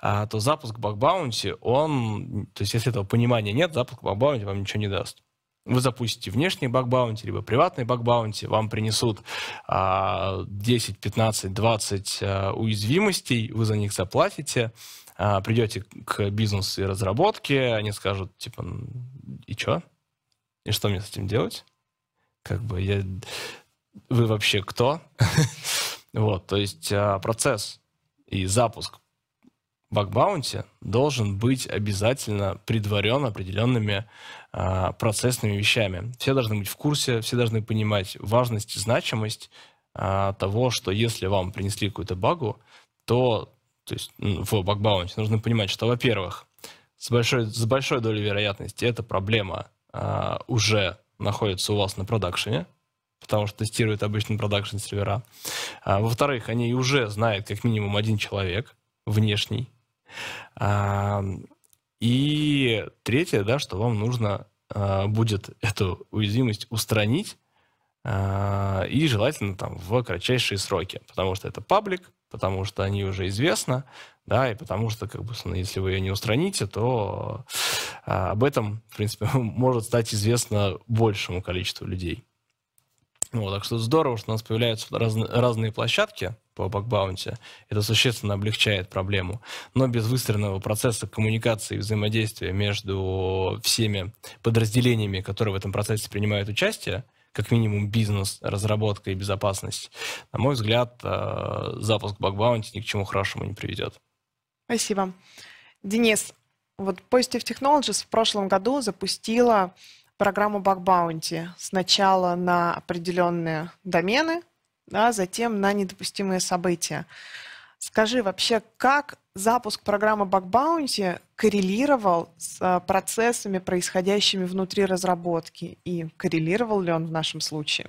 а, то запуск баг-баунти, он, то есть если этого понимания нет, запуск баг-баунти вам ничего не даст. Вы запустите внешний баг-баунти, либо приватный баг-баунти, вам принесут а, 10, 15, 20 а, уязвимостей, вы за них заплатите, а, придете к бизнесу и разработке, они скажут, типа, и что? И что мне с этим делать? Как бы я... Вы вообще кто? вот, то есть а, процесс и запуск баг-баунти должен быть обязательно предварен определенными а, процессными вещами. Все должны быть в курсе, все должны понимать важность и значимость а, того, что если вам принесли какую-то багу, то, то есть в баг-баунти нужно понимать, что, во-первых, с большой, с большой долей вероятности эта проблема а, уже находятся у вас на продакшене, потому что тестируют обычно продакшн сервера. А, во-вторых, они уже знают как минимум один человек внешний. А, и третье, да, что вам нужно а, будет эту уязвимость устранить а, и желательно там в кратчайшие сроки, потому что это паблик, потому что они уже известны, да, и потому что, как бы, если вы ее не устраните, то а, об этом, в принципе, может стать известно большему количеству людей. Вот, так что здорово, что у нас появляются раз, разные площадки по бакбаунте. Это существенно облегчает проблему. Но без выстроенного процесса коммуникации и взаимодействия между всеми подразделениями, которые в этом процессе принимают участие, как минимум бизнес, разработка и безопасность, на мой взгляд, э, запуск бакбаунти ни к чему хорошему не приведет. Спасибо. Денис, вот Positive Technologies в прошлом году запустила программу Bug Bounty. Сначала на определенные домены, да, затем на недопустимые события. Скажи вообще, как запуск программы Bug Bounty коррелировал с а, процессами, происходящими внутри разработки? И коррелировал ли он в нашем случае?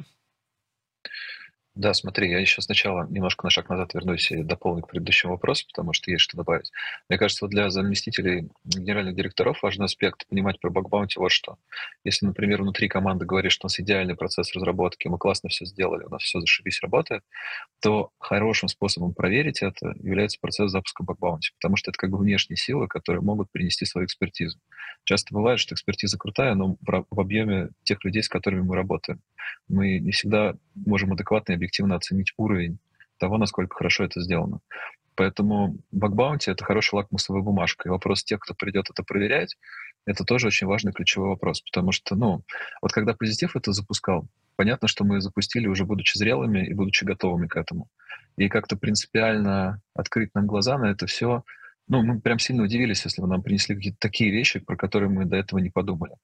Да, смотри, я еще сначала немножко на шаг назад вернусь и дополню к предыдущему вопросу, потому что есть что добавить. Мне кажется, вот для заместителей генеральных директоров важный аспект понимать про бакбаунти вот что. Если, например, внутри команды говорит, что у нас идеальный процесс разработки, мы классно все сделали, у нас все зашибись работает, то хорошим способом проверить это является процесс запуска бакбаунти, потому что это как бы внешние силы, которые могут принести свою экспертизу. Часто бывает, что экспертиза крутая, но в объеме тех людей, с которыми мы работаем. Мы не всегда можем адекватно и объективно оценить уровень того, насколько хорошо это сделано. Поэтому бакбаунти — это хорошая лакмусовая бумажка. И вопрос тех, кто придет это проверять, это тоже очень важный ключевой вопрос. Потому что, ну, вот когда позитив это запускал, понятно, что мы запустили уже будучи зрелыми и будучи готовыми к этому. И как-то принципиально открыть нам глаза на это все — ну, мы прям сильно удивились, если бы нам принесли какие-то такие вещи, про которые мы до этого не подумали.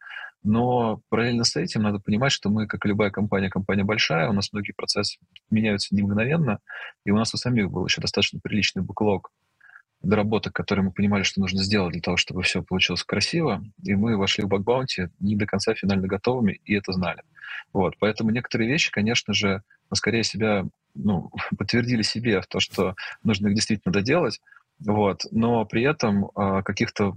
Но параллельно с этим надо понимать, что мы, как и любая компания, компания большая, у нас многие процессы меняются не мгновенно, и у нас у самих был еще достаточно приличный буклог доработок, которые мы понимали, что нужно сделать для того, чтобы все получилось красиво, и мы вошли в бакбаунти не до конца финально готовыми, и это знали. Вот, поэтому некоторые вещи, конечно же, скорее себя ну, подтвердили себе в то, что нужно их действительно доделать, вот. Но при этом а, каких-то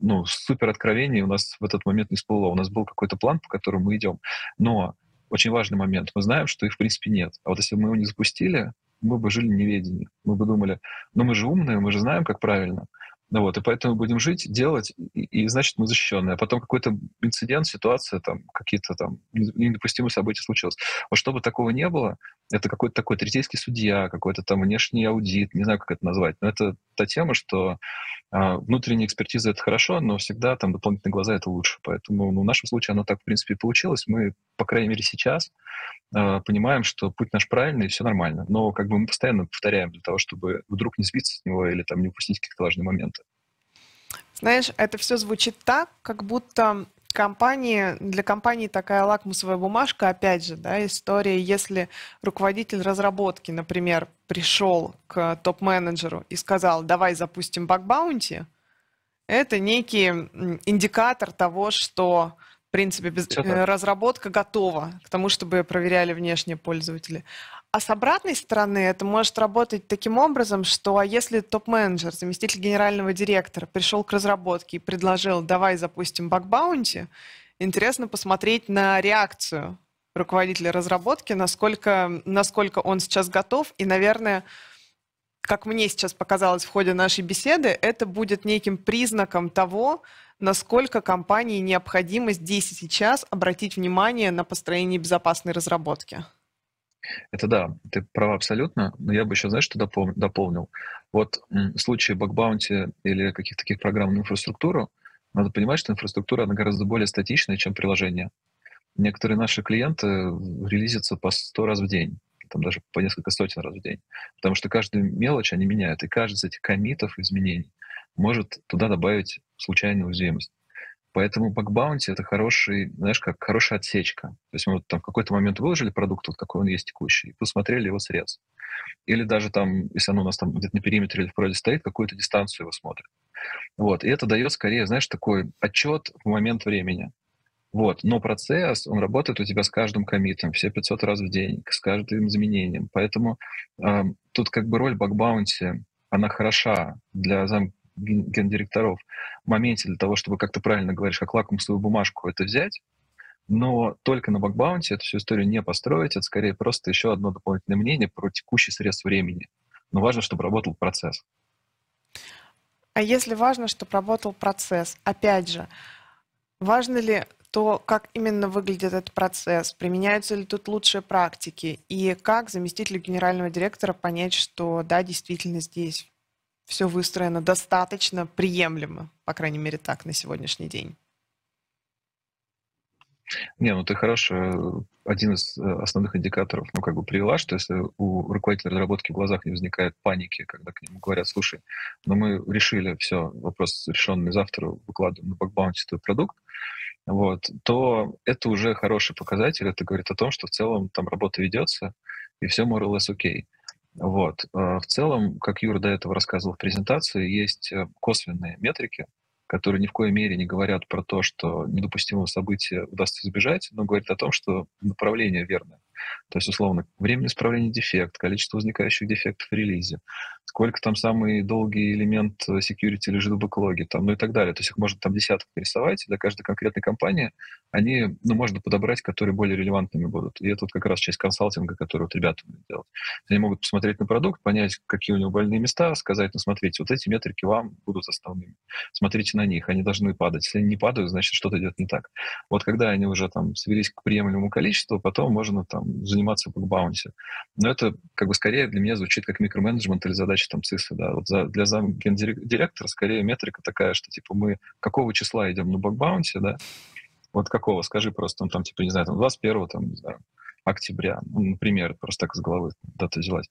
ну, супер откровений у нас в этот момент не всплыло. У нас был какой-то план, по которому мы идем. Но очень важный момент. Мы знаем, что их в принципе нет. А вот если бы мы его не запустили, мы бы жили в неведении. Мы бы думали, ну мы же умные, мы же знаем, как правильно. Ну вот, и поэтому будем жить, делать, и, и значит, мы защищенные. А потом какой-то инцидент, ситуация, там, какие-то там недопустимые события случилось. Вот чтобы такого не было, это какой-то такой третейский судья, какой-то там внешний аудит, не знаю, как это назвать, но это та тема, что внутренняя экспертиза — это хорошо, но всегда там дополнительные глаза — это лучше. Поэтому ну, в нашем случае оно так, в принципе, получилось. Мы, по крайней мере, сейчас а, понимаем, что путь наш правильный, и все нормально. Но как бы мы постоянно повторяем для того, чтобы вдруг не сбиться с него или там не упустить какие-то важные моменты. Знаешь, это все звучит так, как будто компании, для компании такая лакмусовая бумажка, опять же, да, история, если руководитель разработки, например, пришел к топ-менеджеру и сказал, давай запустим баг-баунти, это некий индикатор того, что в принципе, без, э, разработка готова к тому, чтобы проверяли внешние пользователи. А с обратной стороны это может работать таким образом, что а если топ-менеджер, заместитель генерального директора пришел к разработке и предложил, давай запустим баг-баунти, интересно посмотреть на реакцию руководителя разработки, насколько, насколько он сейчас готов. И, наверное, как мне сейчас показалось в ходе нашей беседы, это будет неким признаком того, насколько компании необходимо здесь и сейчас обратить внимание на построение безопасной разработки. Это да, ты права абсолютно, но я бы еще, знаешь, что допол- дополнил? Вот в случае бакбаунти или каких-то таких программ на инфраструктуру, надо понимать, что инфраструктура, она гораздо более статичная, чем приложение. Некоторые наши клиенты релизятся по 100 раз в день, там даже по несколько сотен раз в день, потому что каждую мелочь они меняют, и каждый из этих комитов изменений может туда добавить случайную уязвимость. Поэтому бакбаунти — это хороший, знаешь, как хорошая отсечка. То есть мы вот там в какой-то момент выложили продукт, вот какой он есть текущий, и посмотрели его срез. Или даже там, если оно у нас там где-то на периметре или в проде стоит, какую-то дистанцию его смотрит. Вот. И это дает скорее, знаешь, такой отчет в момент времени. Вот. Но процесс, он работает у тебя с каждым комитом, все 500 раз в день, с каждым изменением. Поэтому э, тут как бы роль бакбаунти, она хороша для зам гендиректоров в моменте для того, чтобы, как ты правильно говоришь, как лакмусовую бумажку это взять, но только на бакбаунте эту всю историю не построить, это скорее просто еще одно дополнительное мнение про текущий срез времени. Но важно, чтобы работал процесс. А если важно, чтобы работал процесс, опять же, важно ли то, как именно выглядит этот процесс, применяются ли тут лучшие практики, и как заместителю генерального директора понять, что да, действительно здесь все выстроено достаточно приемлемо, по крайней мере так, на сегодняшний день? Не, ну ты хороший, один из э, основных индикаторов, ну, как бы привела, что если у руководителя разработки в глазах не возникает паники, когда к нему говорят, слушай, ну мы решили, все, вопрос решенный, завтра выкладываем на бакбаунте твой продукт, вот, то это уже хороший показатель, это говорит о том, что в целом там работа ведется, и все more or less окей. Вот. А в целом, как Юра до этого рассказывал в презентации, есть э, косвенные метрики, которые ни в коей мере не говорят про то, что недопустимого события удастся избежать, но говорят о том, что направление верное. То есть, условно, время исправления дефект, количество возникающих дефектов в релизе, сколько там самый долгий элемент э, security лежит в бэклоге, там, ну и так далее. То есть их можно там десяток нарисовать, для каждой конкретной компании они, ну, можно подобрать, которые более релевантными будут. И это вот как раз часть консалтинга, который вот ребята будут делать. Они могут посмотреть на продукт, понять, какие у него больные места, сказать, ну, смотрите, вот эти метрики вам будут основными. Смотрите на них, они должны падать. Если они не падают, значит, что-то идет не так. Вот когда они уже там свелись к приемлемому количеству, потом можно там заниматься bug bounty. Но это как бы скорее для меня звучит как микроменеджмент или задача там CISO. Да. Вот за, для зам директора скорее метрика такая, что типа мы какого числа идем на bug bounty, да, вот какого, скажи просто, ну, там, типа, не знаю, там, 21 там, не знаю, октября, ну, например, просто так из головы дата взялась.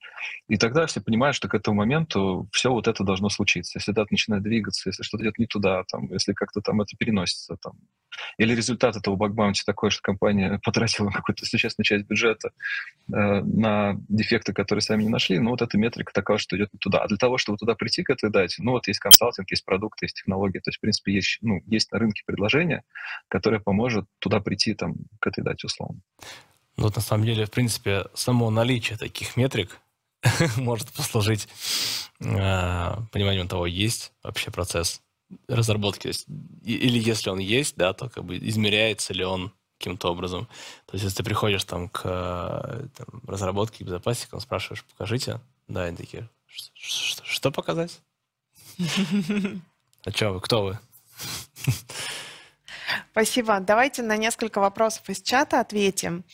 И тогда все понимают, что к этому моменту все вот это должно случиться. Если дата начинает двигаться, если что-то идет не туда, там, если как-то там это переносится, там, или результат этого багбаунти такой, что компания потратила какую-то существенную часть бюджета э, на дефекты, которые сами не нашли, ну вот эта метрика такая, что идет не туда. А для того, чтобы туда прийти к этой дате, ну вот есть консалтинг, есть продукты, есть технологии, то есть, в принципе, есть, ну, есть на рынке предложение, которое поможет туда прийти там, к этой дате условно. Ну, вот на самом деле, в принципе, само наличие таких метрик может послужить э, пониманием того, есть вообще процесс разработки. То есть, или если он есть, да, то как бы измеряется ли он каким-то образом. То есть, если ты приходишь там к там, разработке, безопасникам, спрашиваешь, покажите, да, они такие, что, что показать? А что вы, кто вы? Спасибо. Давайте на несколько вопросов из чата ответим.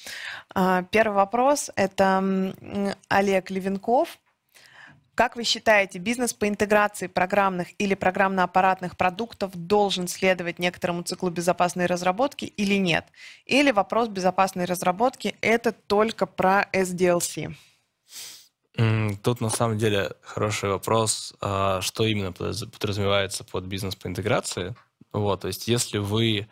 А, первый вопрос – это Олег Левенков. Как вы считаете, бизнес по интеграции программных или программно-аппаратных продуктов должен следовать некоторому циклу безопасной разработки или нет? Или вопрос безопасной разработки – это только про SDLC? Тут на самом деле хороший вопрос, а, что именно подразумевается под бизнес по интеграции. Вот, то есть если вы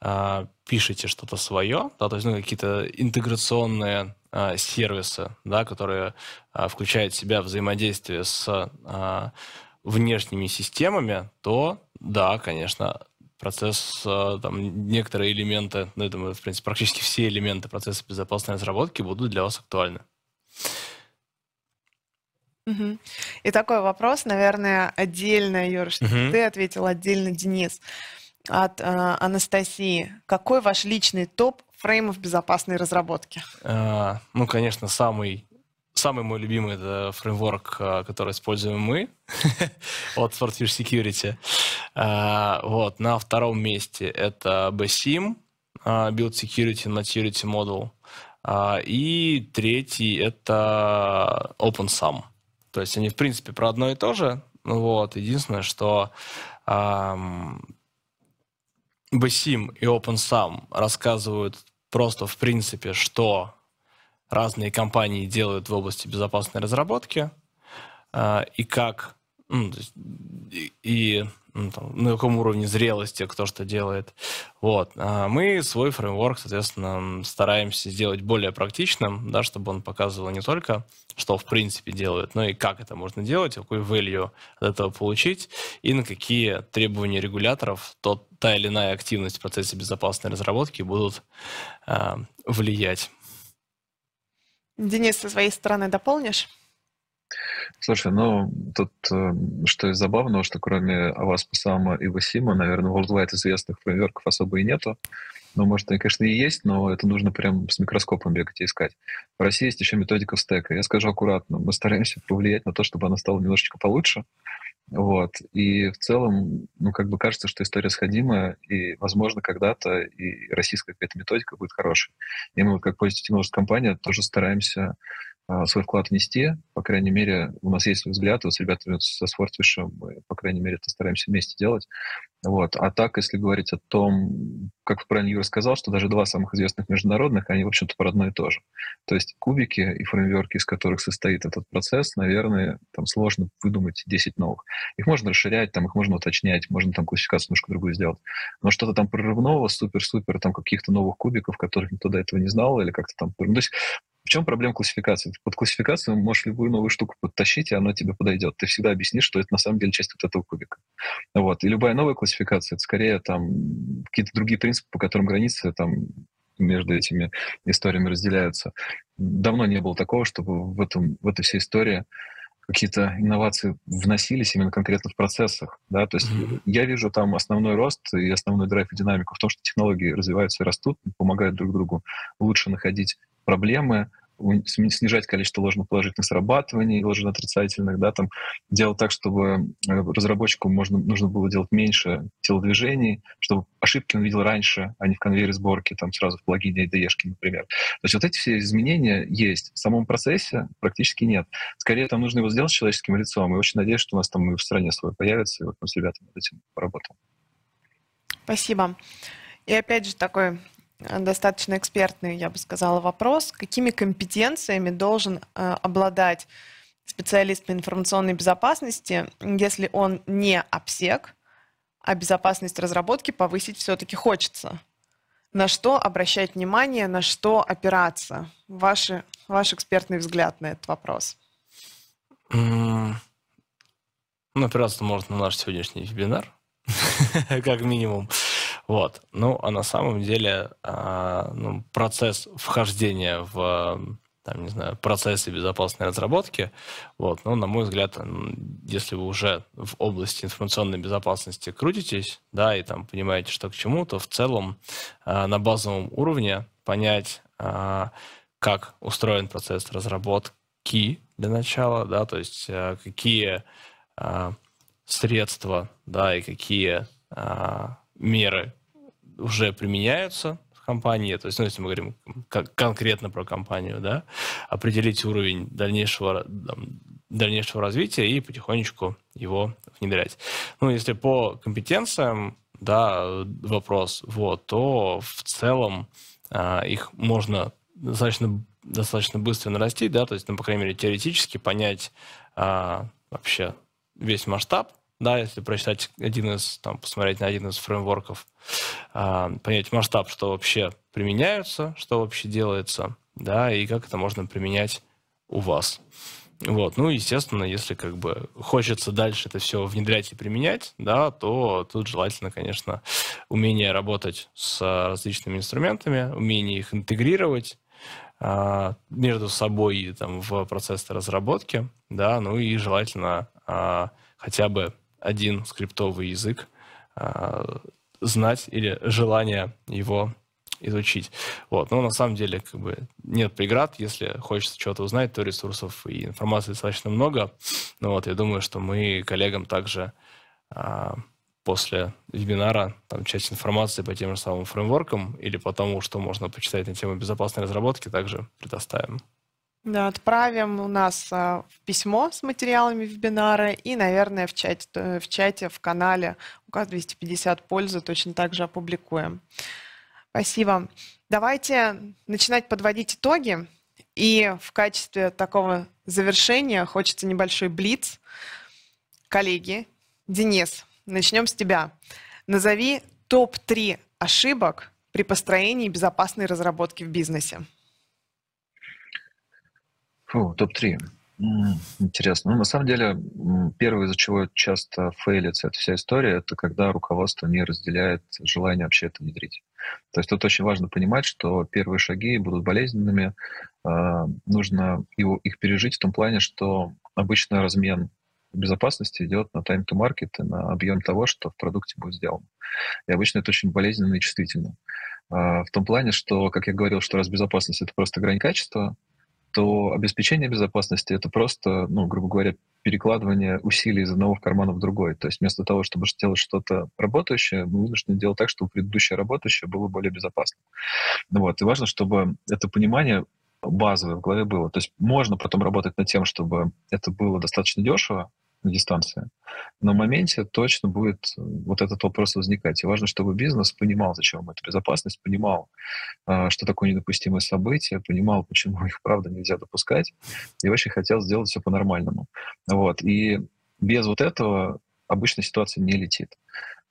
э, пишете что-то свое, да, то есть ну, какие-то интеграционные э, сервисы, да, которые э, включают в себя взаимодействие с э, внешними системами, то да, конечно, процесс, там, некоторые элементы, ну, я думаю, в принципе, практически все элементы процесса безопасной разработки будут для вас актуальны. Угу. И такой вопрос, наверное, отдельно, Юр, что угу. ты ответил отдельно, Денис, от э, Анастасии. Какой ваш личный топ фреймов безопасной разработки? А, ну, конечно, самый Самый мой любимый это фреймворк, а, который используем мы от Swordfish Security. А, вот. На втором месте это BSIM, а, Build Security Maturity Model. И третий это OpenSUM. То есть они, в принципе, про одно и то же. Вот. Единственное, что эм, BSIM и OpenSUM рассказывают просто, в принципе, что разные компании делают в области безопасной разработки э, и как ну, и, и ну, там, на каком уровне зрелости кто что делает. Вот. А мы свой фреймворк, соответственно, стараемся сделать более практичным, да, чтобы он показывал не только, что в принципе делают, но и как это можно делать, какой value от этого получить, и на какие требования регуляторов тот, та или иная активность в процессе безопасной разработки будут э, влиять. Денис, со своей стороны дополнишь? Слушай, ну, тут э, что из забавного, что кроме Аваспа и Васима, наверное, worldwide известных фреймворков особо и нету. Ну, может, они, конечно, и есть, но это нужно прям с микроскопом бегать и искать. В России есть еще методика стека. Я скажу аккуратно, мы стараемся повлиять на то, чтобы она стала немножечко получше. Вот. И в целом, ну, как бы кажется, что история сходимая, и, возможно, когда-то и российская какая-то методика будет хорошей. И мы, как позитивная компания, тоже стараемся а, свой вклад внести. По крайней мере, у нас есть свой взгляд, вот с ребятами со Swordfish мы, по крайней мере, это стараемся вместе делать. Вот. А так, если говорить о том, как правильно Юра сказал, что даже два самых известных международных, они, в общем-то, про одно и то же. То есть кубики и фреймверки, из которых состоит этот процесс, наверное, там сложно выдумать 10 новых. Их можно расширять, там, их можно уточнять, можно там классификацию немножко другую сделать. Но что-то там прорывного, супер-супер, там каких-то новых кубиков, которых никто до этого не знал, или как-то там... То есть в чем проблема классификации? Под классификацию можешь любую новую штуку подтащить, и она тебе подойдет. Ты всегда объяснишь, что это на самом деле часть вот этого кубика. Вот. И любая новая классификация, это скорее там какие-то другие принципы, по которым границы там между этими историями разделяются. Давно не было такого, чтобы в, этом, в этой всей истории какие-то инновации вносились именно конкретно в процессах. Да? То есть mm-hmm. я вижу там основной рост и основной драйв и динамику в том, что технологии развиваются и растут, помогают друг другу лучше находить проблемы, снижать количество ложноположительных срабатываний, ложноотрицательных, да, там, делать так, чтобы э, разработчику можно, нужно было делать меньше телодвижений, чтобы ошибки он видел раньше, а не в конвейере сборки, там, сразу в плагине IDE, например. То есть вот эти все изменения есть. В самом процессе практически нет. Скорее, там нужно его сделать человеческим лицом, и очень надеюсь, что у нас там и в стране свой появится, и вот мы с ребятами над этим поработаем. Спасибо. И опять же такой достаточно экспертный, я бы сказала, вопрос. Какими компетенциями должен э, обладать специалист по информационной безопасности, если он не обсек, а безопасность разработки повысить все-таки хочется? На что обращать внимание, на что опираться? Ваши, ваш экспертный взгляд на этот вопрос. Ну, опираться можно на наш сегодняшний вебинар, как минимум. Вот. Ну, а на самом деле а, ну, процесс вхождения в там, не знаю, процессы безопасной разработки, вот, ну, на мой взгляд, если вы уже в области информационной безопасности крутитесь, да, и там понимаете, что к чему, то в целом а, на базовом уровне понять, а, как устроен процесс разработки для начала, да, то есть а, какие средства, да, и какие меры уже применяются в компании, то есть, ну, если мы говорим как, конкретно про компанию, да, определить уровень дальнейшего, дальнейшего развития и потихонечку его внедрять. Ну, если по компетенциям, да, вопрос, вот, то в целом а, их можно достаточно, достаточно быстро нарастить, да, то есть, ну, по крайней мере, теоретически понять а, вообще весь масштаб да, если прочитать один из, там, посмотреть на один из фреймворков, а, понять масштаб, что вообще применяются, что вообще делается, да, и как это можно применять у вас. Вот, ну, естественно, если как бы хочется дальше это все внедрять и применять, да, то тут желательно, конечно, умение работать с различными инструментами, умение их интегрировать, а, между собой там, в процесс разработки, да, ну и желательно а, хотя бы один скриптовый язык, а, знать или желание его изучить. Вот. Но на самом деле как бы нет преград. Если хочется чего-то узнать, то ресурсов и информации достаточно много. Ну, вот, я думаю, что мы коллегам также а, после вебинара там, часть информации по тем же самым фреймворкам или по тому, что можно почитать на тему безопасной разработки, также предоставим. Да, отправим у нас а, письмо с материалами вебинара и, наверное, в чате, э, в чате, в канале указ 250 пользы точно так же опубликуем. Спасибо. Давайте начинать подводить итоги. И в качестве такого завершения хочется небольшой блиц. Коллеги, Денис, начнем с тебя. Назови топ-3 ошибок при построении безопасной разработки в бизнесе. Фу, топ-3. Интересно. Ну, на самом деле, первое, из-за чего часто фейлится эта вся история, это когда руководство не разделяет желание вообще это внедрить. То есть тут очень важно понимать, что первые шаги будут болезненными. Э, нужно его, их пережить в том плане, что обычно размен безопасности идет на time to market и на объем того, что в продукте будет сделано. И обычно это очень болезненно и чувствительно. Э, в том плане, что, как я говорил, что раз безопасность — это просто грань качества, то обеспечение безопасности это просто, ну, грубо говоря, перекладывание усилий из одного в карман в другой. То есть вместо того, чтобы сделать что-то работающее, мы вынуждены делать так, чтобы предыдущее работающее было более безопасным. Ну вот. И важно, чтобы это понимание базовое в голове было. То есть можно потом работать над тем, чтобы это было достаточно дешево на дистанции, но в моменте точно будет вот этот вопрос возникать. И важно, чтобы бизнес понимал, зачем эта безопасность, понимал, а, что такое недопустимое событие, понимал, почему их правда нельзя допускать, и очень хотел сделать все по-нормальному. Вот. И без вот этого обычно ситуация не летит.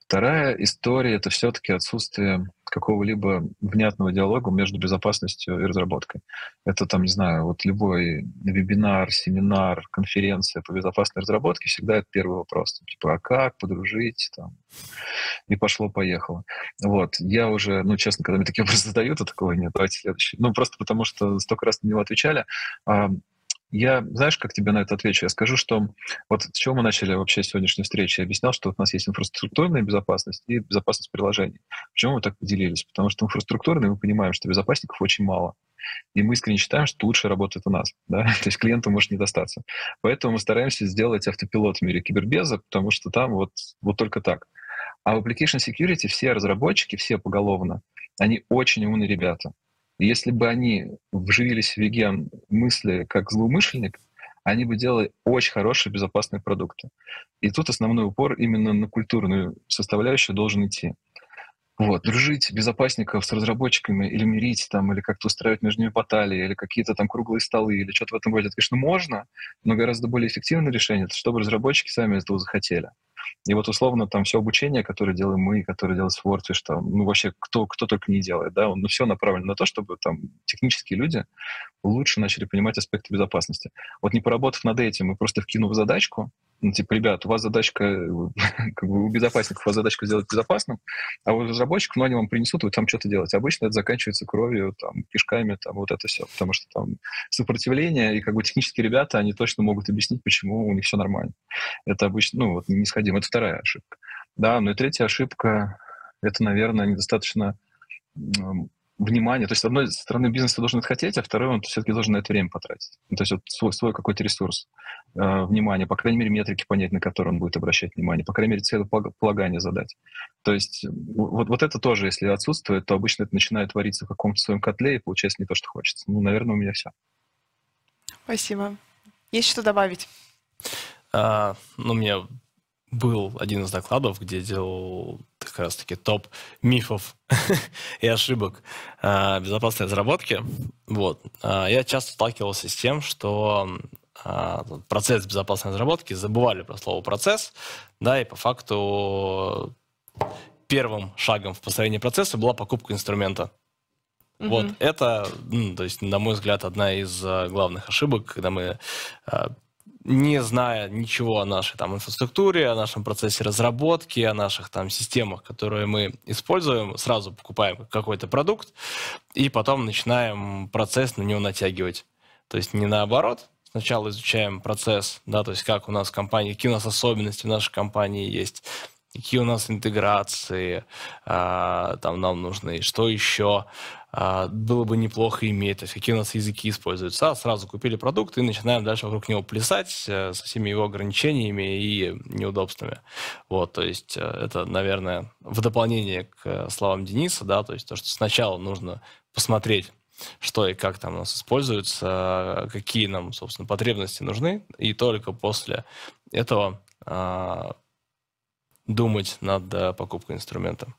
Вторая история — это все-таки отсутствие какого-либо внятного диалога между безопасностью и разработкой. Это там, не знаю, вот любой вебинар, семинар, конференция по безопасной разработке всегда это первый вопрос. Типа, а как подружить? Там, и пошло-поехало. Вот. Я уже, ну, честно, когда мне такие вопросы задают, то такого нет, давайте следующий. Ну, просто потому что столько раз на него отвечали. Я, знаешь, как тебе на это отвечу? Я скажу, что вот с чего мы начали вообще сегодняшнюю встречу. Я объяснял, что вот у нас есть инфраструктурная безопасность и безопасность приложений. Почему мы так поделились? Потому что инфраструктурные мы понимаем, что безопасников очень мало. И мы искренне считаем, что лучше работает у нас. Да? То есть клиенту может не достаться. Поэтому мы стараемся сделать автопилот в мире кибербеза, потому что там вот, вот только так. А в application security все разработчики, все поголовно, они очень умные ребята. Если бы они вживились в веген мысли как злоумышленник, они бы делали очень хорошие безопасные продукты. И тут основной упор именно на культурную составляющую должен идти. Вот, дружить безопасников с разработчиками или мирить там, или как-то устраивать между ними баталии, или какие-то там круглые столы, или что-то в этом роде, это, конечно, можно, но гораздо более эффективное решение, это чтобы разработчики сами этого захотели. И вот условно там все обучение, которое делаем мы, которое делает Swordfish, там, ну вообще кто, кто только не делает, да, ну все направлено на то, чтобы там технические люди лучше начали понимать аспекты безопасности. Вот не поработав над этим и просто вкинув задачку, ну, типа, ребят, у вас задачка, как бы у безопасников у вас задачка сделать безопасным, а у разработчиков, ну, они вам принесут, вы там что-то делать. Обычно это заканчивается кровью, там, кишками, там, вот это все, потому что там сопротивление, и как бы технические ребята, они точно могут объяснить, почему у них все нормально. Это обычно, ну, вот, не сходим. Это вторая ошибка. Да, ну и третья ошибка, это, наверное, недостаточно внимание. То есть, с одной стороны, бизнес должен это хотеть, а второй, он все-таки должен на это время потратить. Ну, то есть, вот свой, свой какой-то ресурс э, внимания, по крайней мере, метрики понять, на которые он будет обращать внимание, по крайней мере, целеполагание задать. То есть, вот, вот это тоже, если отсутствует, то обычно это начинает вариться в каком-то своем котле и получается не то, что хочется. Ну, наверное, у меня все. Спасибо. Есть что добавить? А, ну, мне был один из докладов, где делал как раз-таки топ мифов и ошибок э, безопасной разработки. Вот. Э, я часто сталкивался с тем, что э, процесс безопасной разработки забывали про слово процесс, да, и по факту первым шагом в построении процесса была покупка инструмента. Mm-hmm. Вот это, ну, то есть, на мой взгляд, одна из главных ошибок, когда мы не зная ничего о нашей там инфраструктуре, о нашем процессе разработки, о наших там системах, которые мы используем, сразу покупаем какой-то продукт и потом начинаем процесс на него натягивать. То есть не наоборот, сначала изучаем процесс, да, то есть как у нас в компании, какие у нас особенности в нашей компании есть, какие у нас интеграции э, там нам нужны, что еще было бы неплохо иметь, то есть какие у нас языки используются. А сразу купили продукт и начинаем дальше вокруг него плясать э, со всеми его ограничениями и неудобствами. Вот, то есть э, это, наверное, в дополнение к э, словам Дениса, да, то есть то, что сначала нужно посмотреть, что и как там у нас используется, какие нам, собственно, потребности нужны, и только после этого думать над покупкой инструмента.